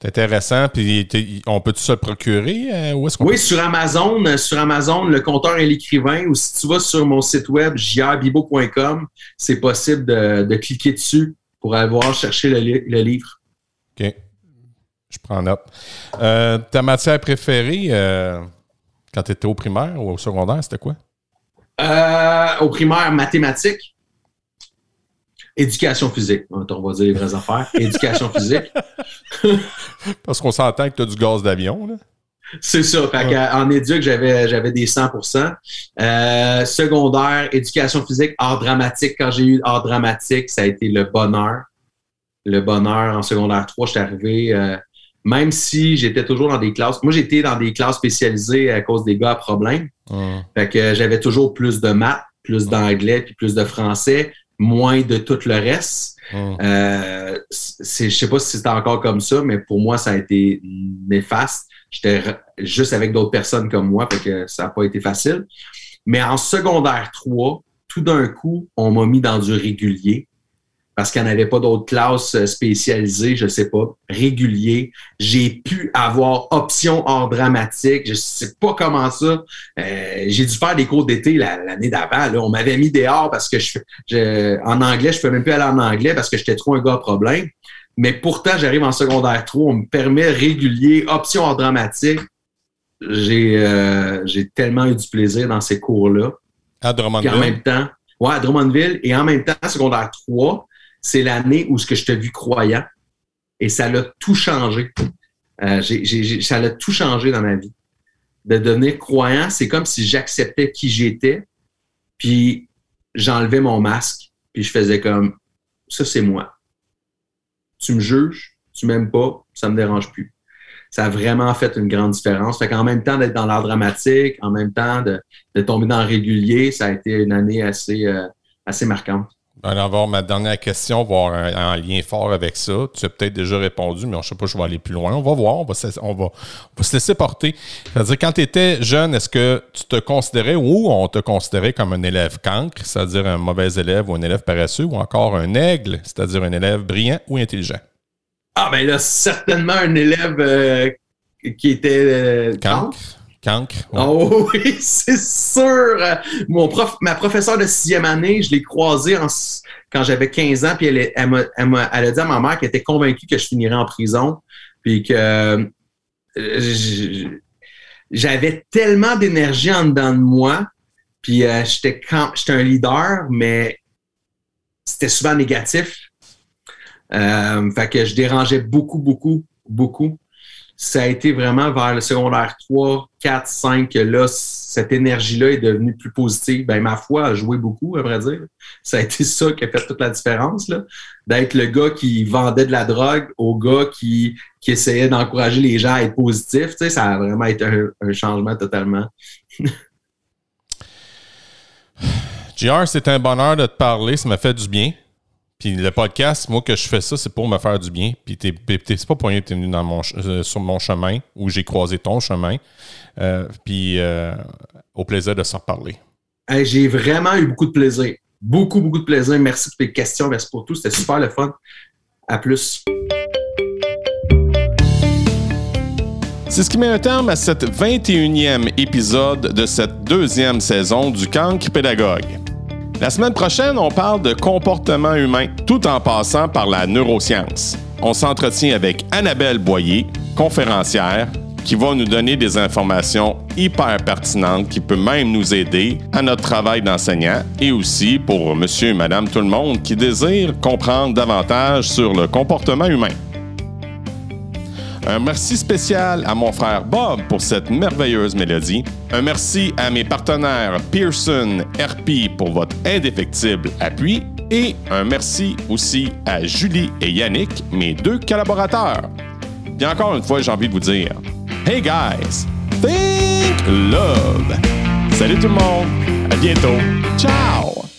Speaker 2: C'est intéressant. Puis on peut tout se procurer? Euh, où est-ce
Speaker 1: oui, sur Amazon, euh, sur Amazon, le compteur et l'écrivain, ou si tu vas sur mon site web jrbibo.com, c'est possible de, cliquer dessus pour aller chercher le, livre.
Speaker 2: OK. Je prends note. Euh, ta matière préférée quand tu étais au primaire ou au secondaire, c'était quoi?
Speaker 1: au primaire, mathématiques. Éducation physique. On va dire les vraies affaires. Éducation physique.
Speaker 2: Parce qu'on s'entend que tu as du gaz d'avion, là.
Speaker 1: C'est ça. En éduc, j'avais, j'avais des 100% euh, Secondaire, éducation physique, art dramatique. Quand j'ai eu art dramatique, ça a été le bonheur. Le bonheur en secondaire 3, je suis arrivé, euh, même si j'étais toujours dans des classes. Moi, j'étais dans des classes spécialisées à cause des gars à problème. Fait que j'avais toujours plus de maths, plus d'anglais, puis plus de français moins de tout le reste. Hum. Euh, je sais pas si c'était encore comme ça, mais pour moi, ça a été néfaste. J'étais juste avec d'autres personnes comme moi, fait que ça n'a pas été facile. Mais en secondaire 3, tout d'un coup, on m'a mis dans du régulier parce qu'il n'y en avait pas d'autres classes euh, spécialisées, je sais pas, réguliers. J'ai pu avoir option hors dramatique. Je sais pas comment ça. Euh, j'ai dû faire des cours d'été l'année d'avant. On m'avait mis dehors parce que je, en anglais, je ne pouvais même plus aller en anglais parce que j'étais trop un gars problème. Mais pourtant, j'arrive en secondaire 3, on me permet régulier, option hors dramatique. J'ai euh, tellement eu du plaisir dans ces cours-là.
Speaker 2: À Drummondville?
Speaker 1: en même temps, ouais, à Drummondville. Et en même temps, secondaire 3, c'est l'année où ce que je t'ai vu croyant et ça l'a tout changé. Euh, ça l'a tout changé dans ma vie. De devenir croyant, c'est comme si j'acceptais qui j'étais, puis j'enlevais mon masque, puis je faisais comme ça, c'est moi. Tu me juges, tu m'aimes pas, ça me dérange plus. Ça a vraiment fait une grande différence. Fait qu'en même temps d'être dans l'art dramatique, en même temps de, tomber dans le régulier, ça a été une année assez, euh, assez marquante.
Speaker 2: On va avoir ma dernière question, voir un, lien fort avec ça. Tu as peut-être déjà répondu, mais je ne sais pas, je vais aller plus loin. On va voir, on va, on va, se laisser porter. C'est-à-dire, quand tu étais jeune, est-ce que tu te considérais ou on te considérait comme un élève cancre, c'est-à-dire un mauvais élève ou un élève paresseux, ou encore un aigle, c'est-à-dire un élève brillant ou intelligent?
Speaker 1: Ah, ben là, certainement un élève euh, qui était euh, cancre.
Speaker 2: Oh
Speaker 1: oui, c'est sûr. Mon prof, ma professeure de sixième année, je l'ai croisée quand j'avais 15 ans, puis elle, elle, elle, a dit à ma mère qu'elle était convaincue que je finirais en prison, puis que euh, j'avais tellement d'énergie en dedans de moi, puis euh, j'étais un leader, mais c'était souvent négatif. Euh, fait que je dérangeais beaucoup, beaucoup, beaucoup. Ça a été vraiment vers le secondaire 3, 4, 5 que là, cette énergie-là est devenue plus positive. Ben, ma foi a joué beaucoup, à vrai dire. Ça a été ça qui a fait toute la différence, là. D'être le gars qui vendait de la drogue au gars qui, qui essayait d'encourager les gens à être positifs. Tu sais, ça a vraiment été un, un changement totalement.
Speaker 2: JR, c'est un bonheur de te parler. Ça m'a fait du bien. Puis le podcast, moi, que je fais ça, c'est pour me faire du bien. Puis t'es, c'est pas pour rien que t'es venu dans mon, euh, sur mon chemin où j'ai croisé ton chemin. Euh, puis euh, au plaisir de s'en reparler.
Speaker 1: j'ai vraiment eu beaucoup de plaisir. Beaucoup, beaucoup de plaisir. Merci pour tes questions. Merci pour tout. C'était super le fun. À plus.
Speaker 2: C'est ce qui met un terme à cette 21e épisode de cette deuxième saison du Cancre Pédagogue. La semaine prochaine, on parle de comportement humain tout en passant par la neuroscience. On s'entretient avec Annabelle Boyer, conférencière, qui va nous donner des informations hyper pertinentes qui peut même nous aider à notre travail d'enseignant et aussi pour monsieur et madame tout le monde qui désire comprendre davantage sur le comportement humain. Un merci spécial à mon frère Bob pour cette merveilleuse mélodie. Un merci à mes partenaires Pearson, RP pour votre indéfectible appui. Et un merci aussi à Julie et Yannick, mes deux collaborateurs. Et encore une fois, j'ai envie de vous dire Hey guys, think love! Salut tout le monde, à bientôt, ciao!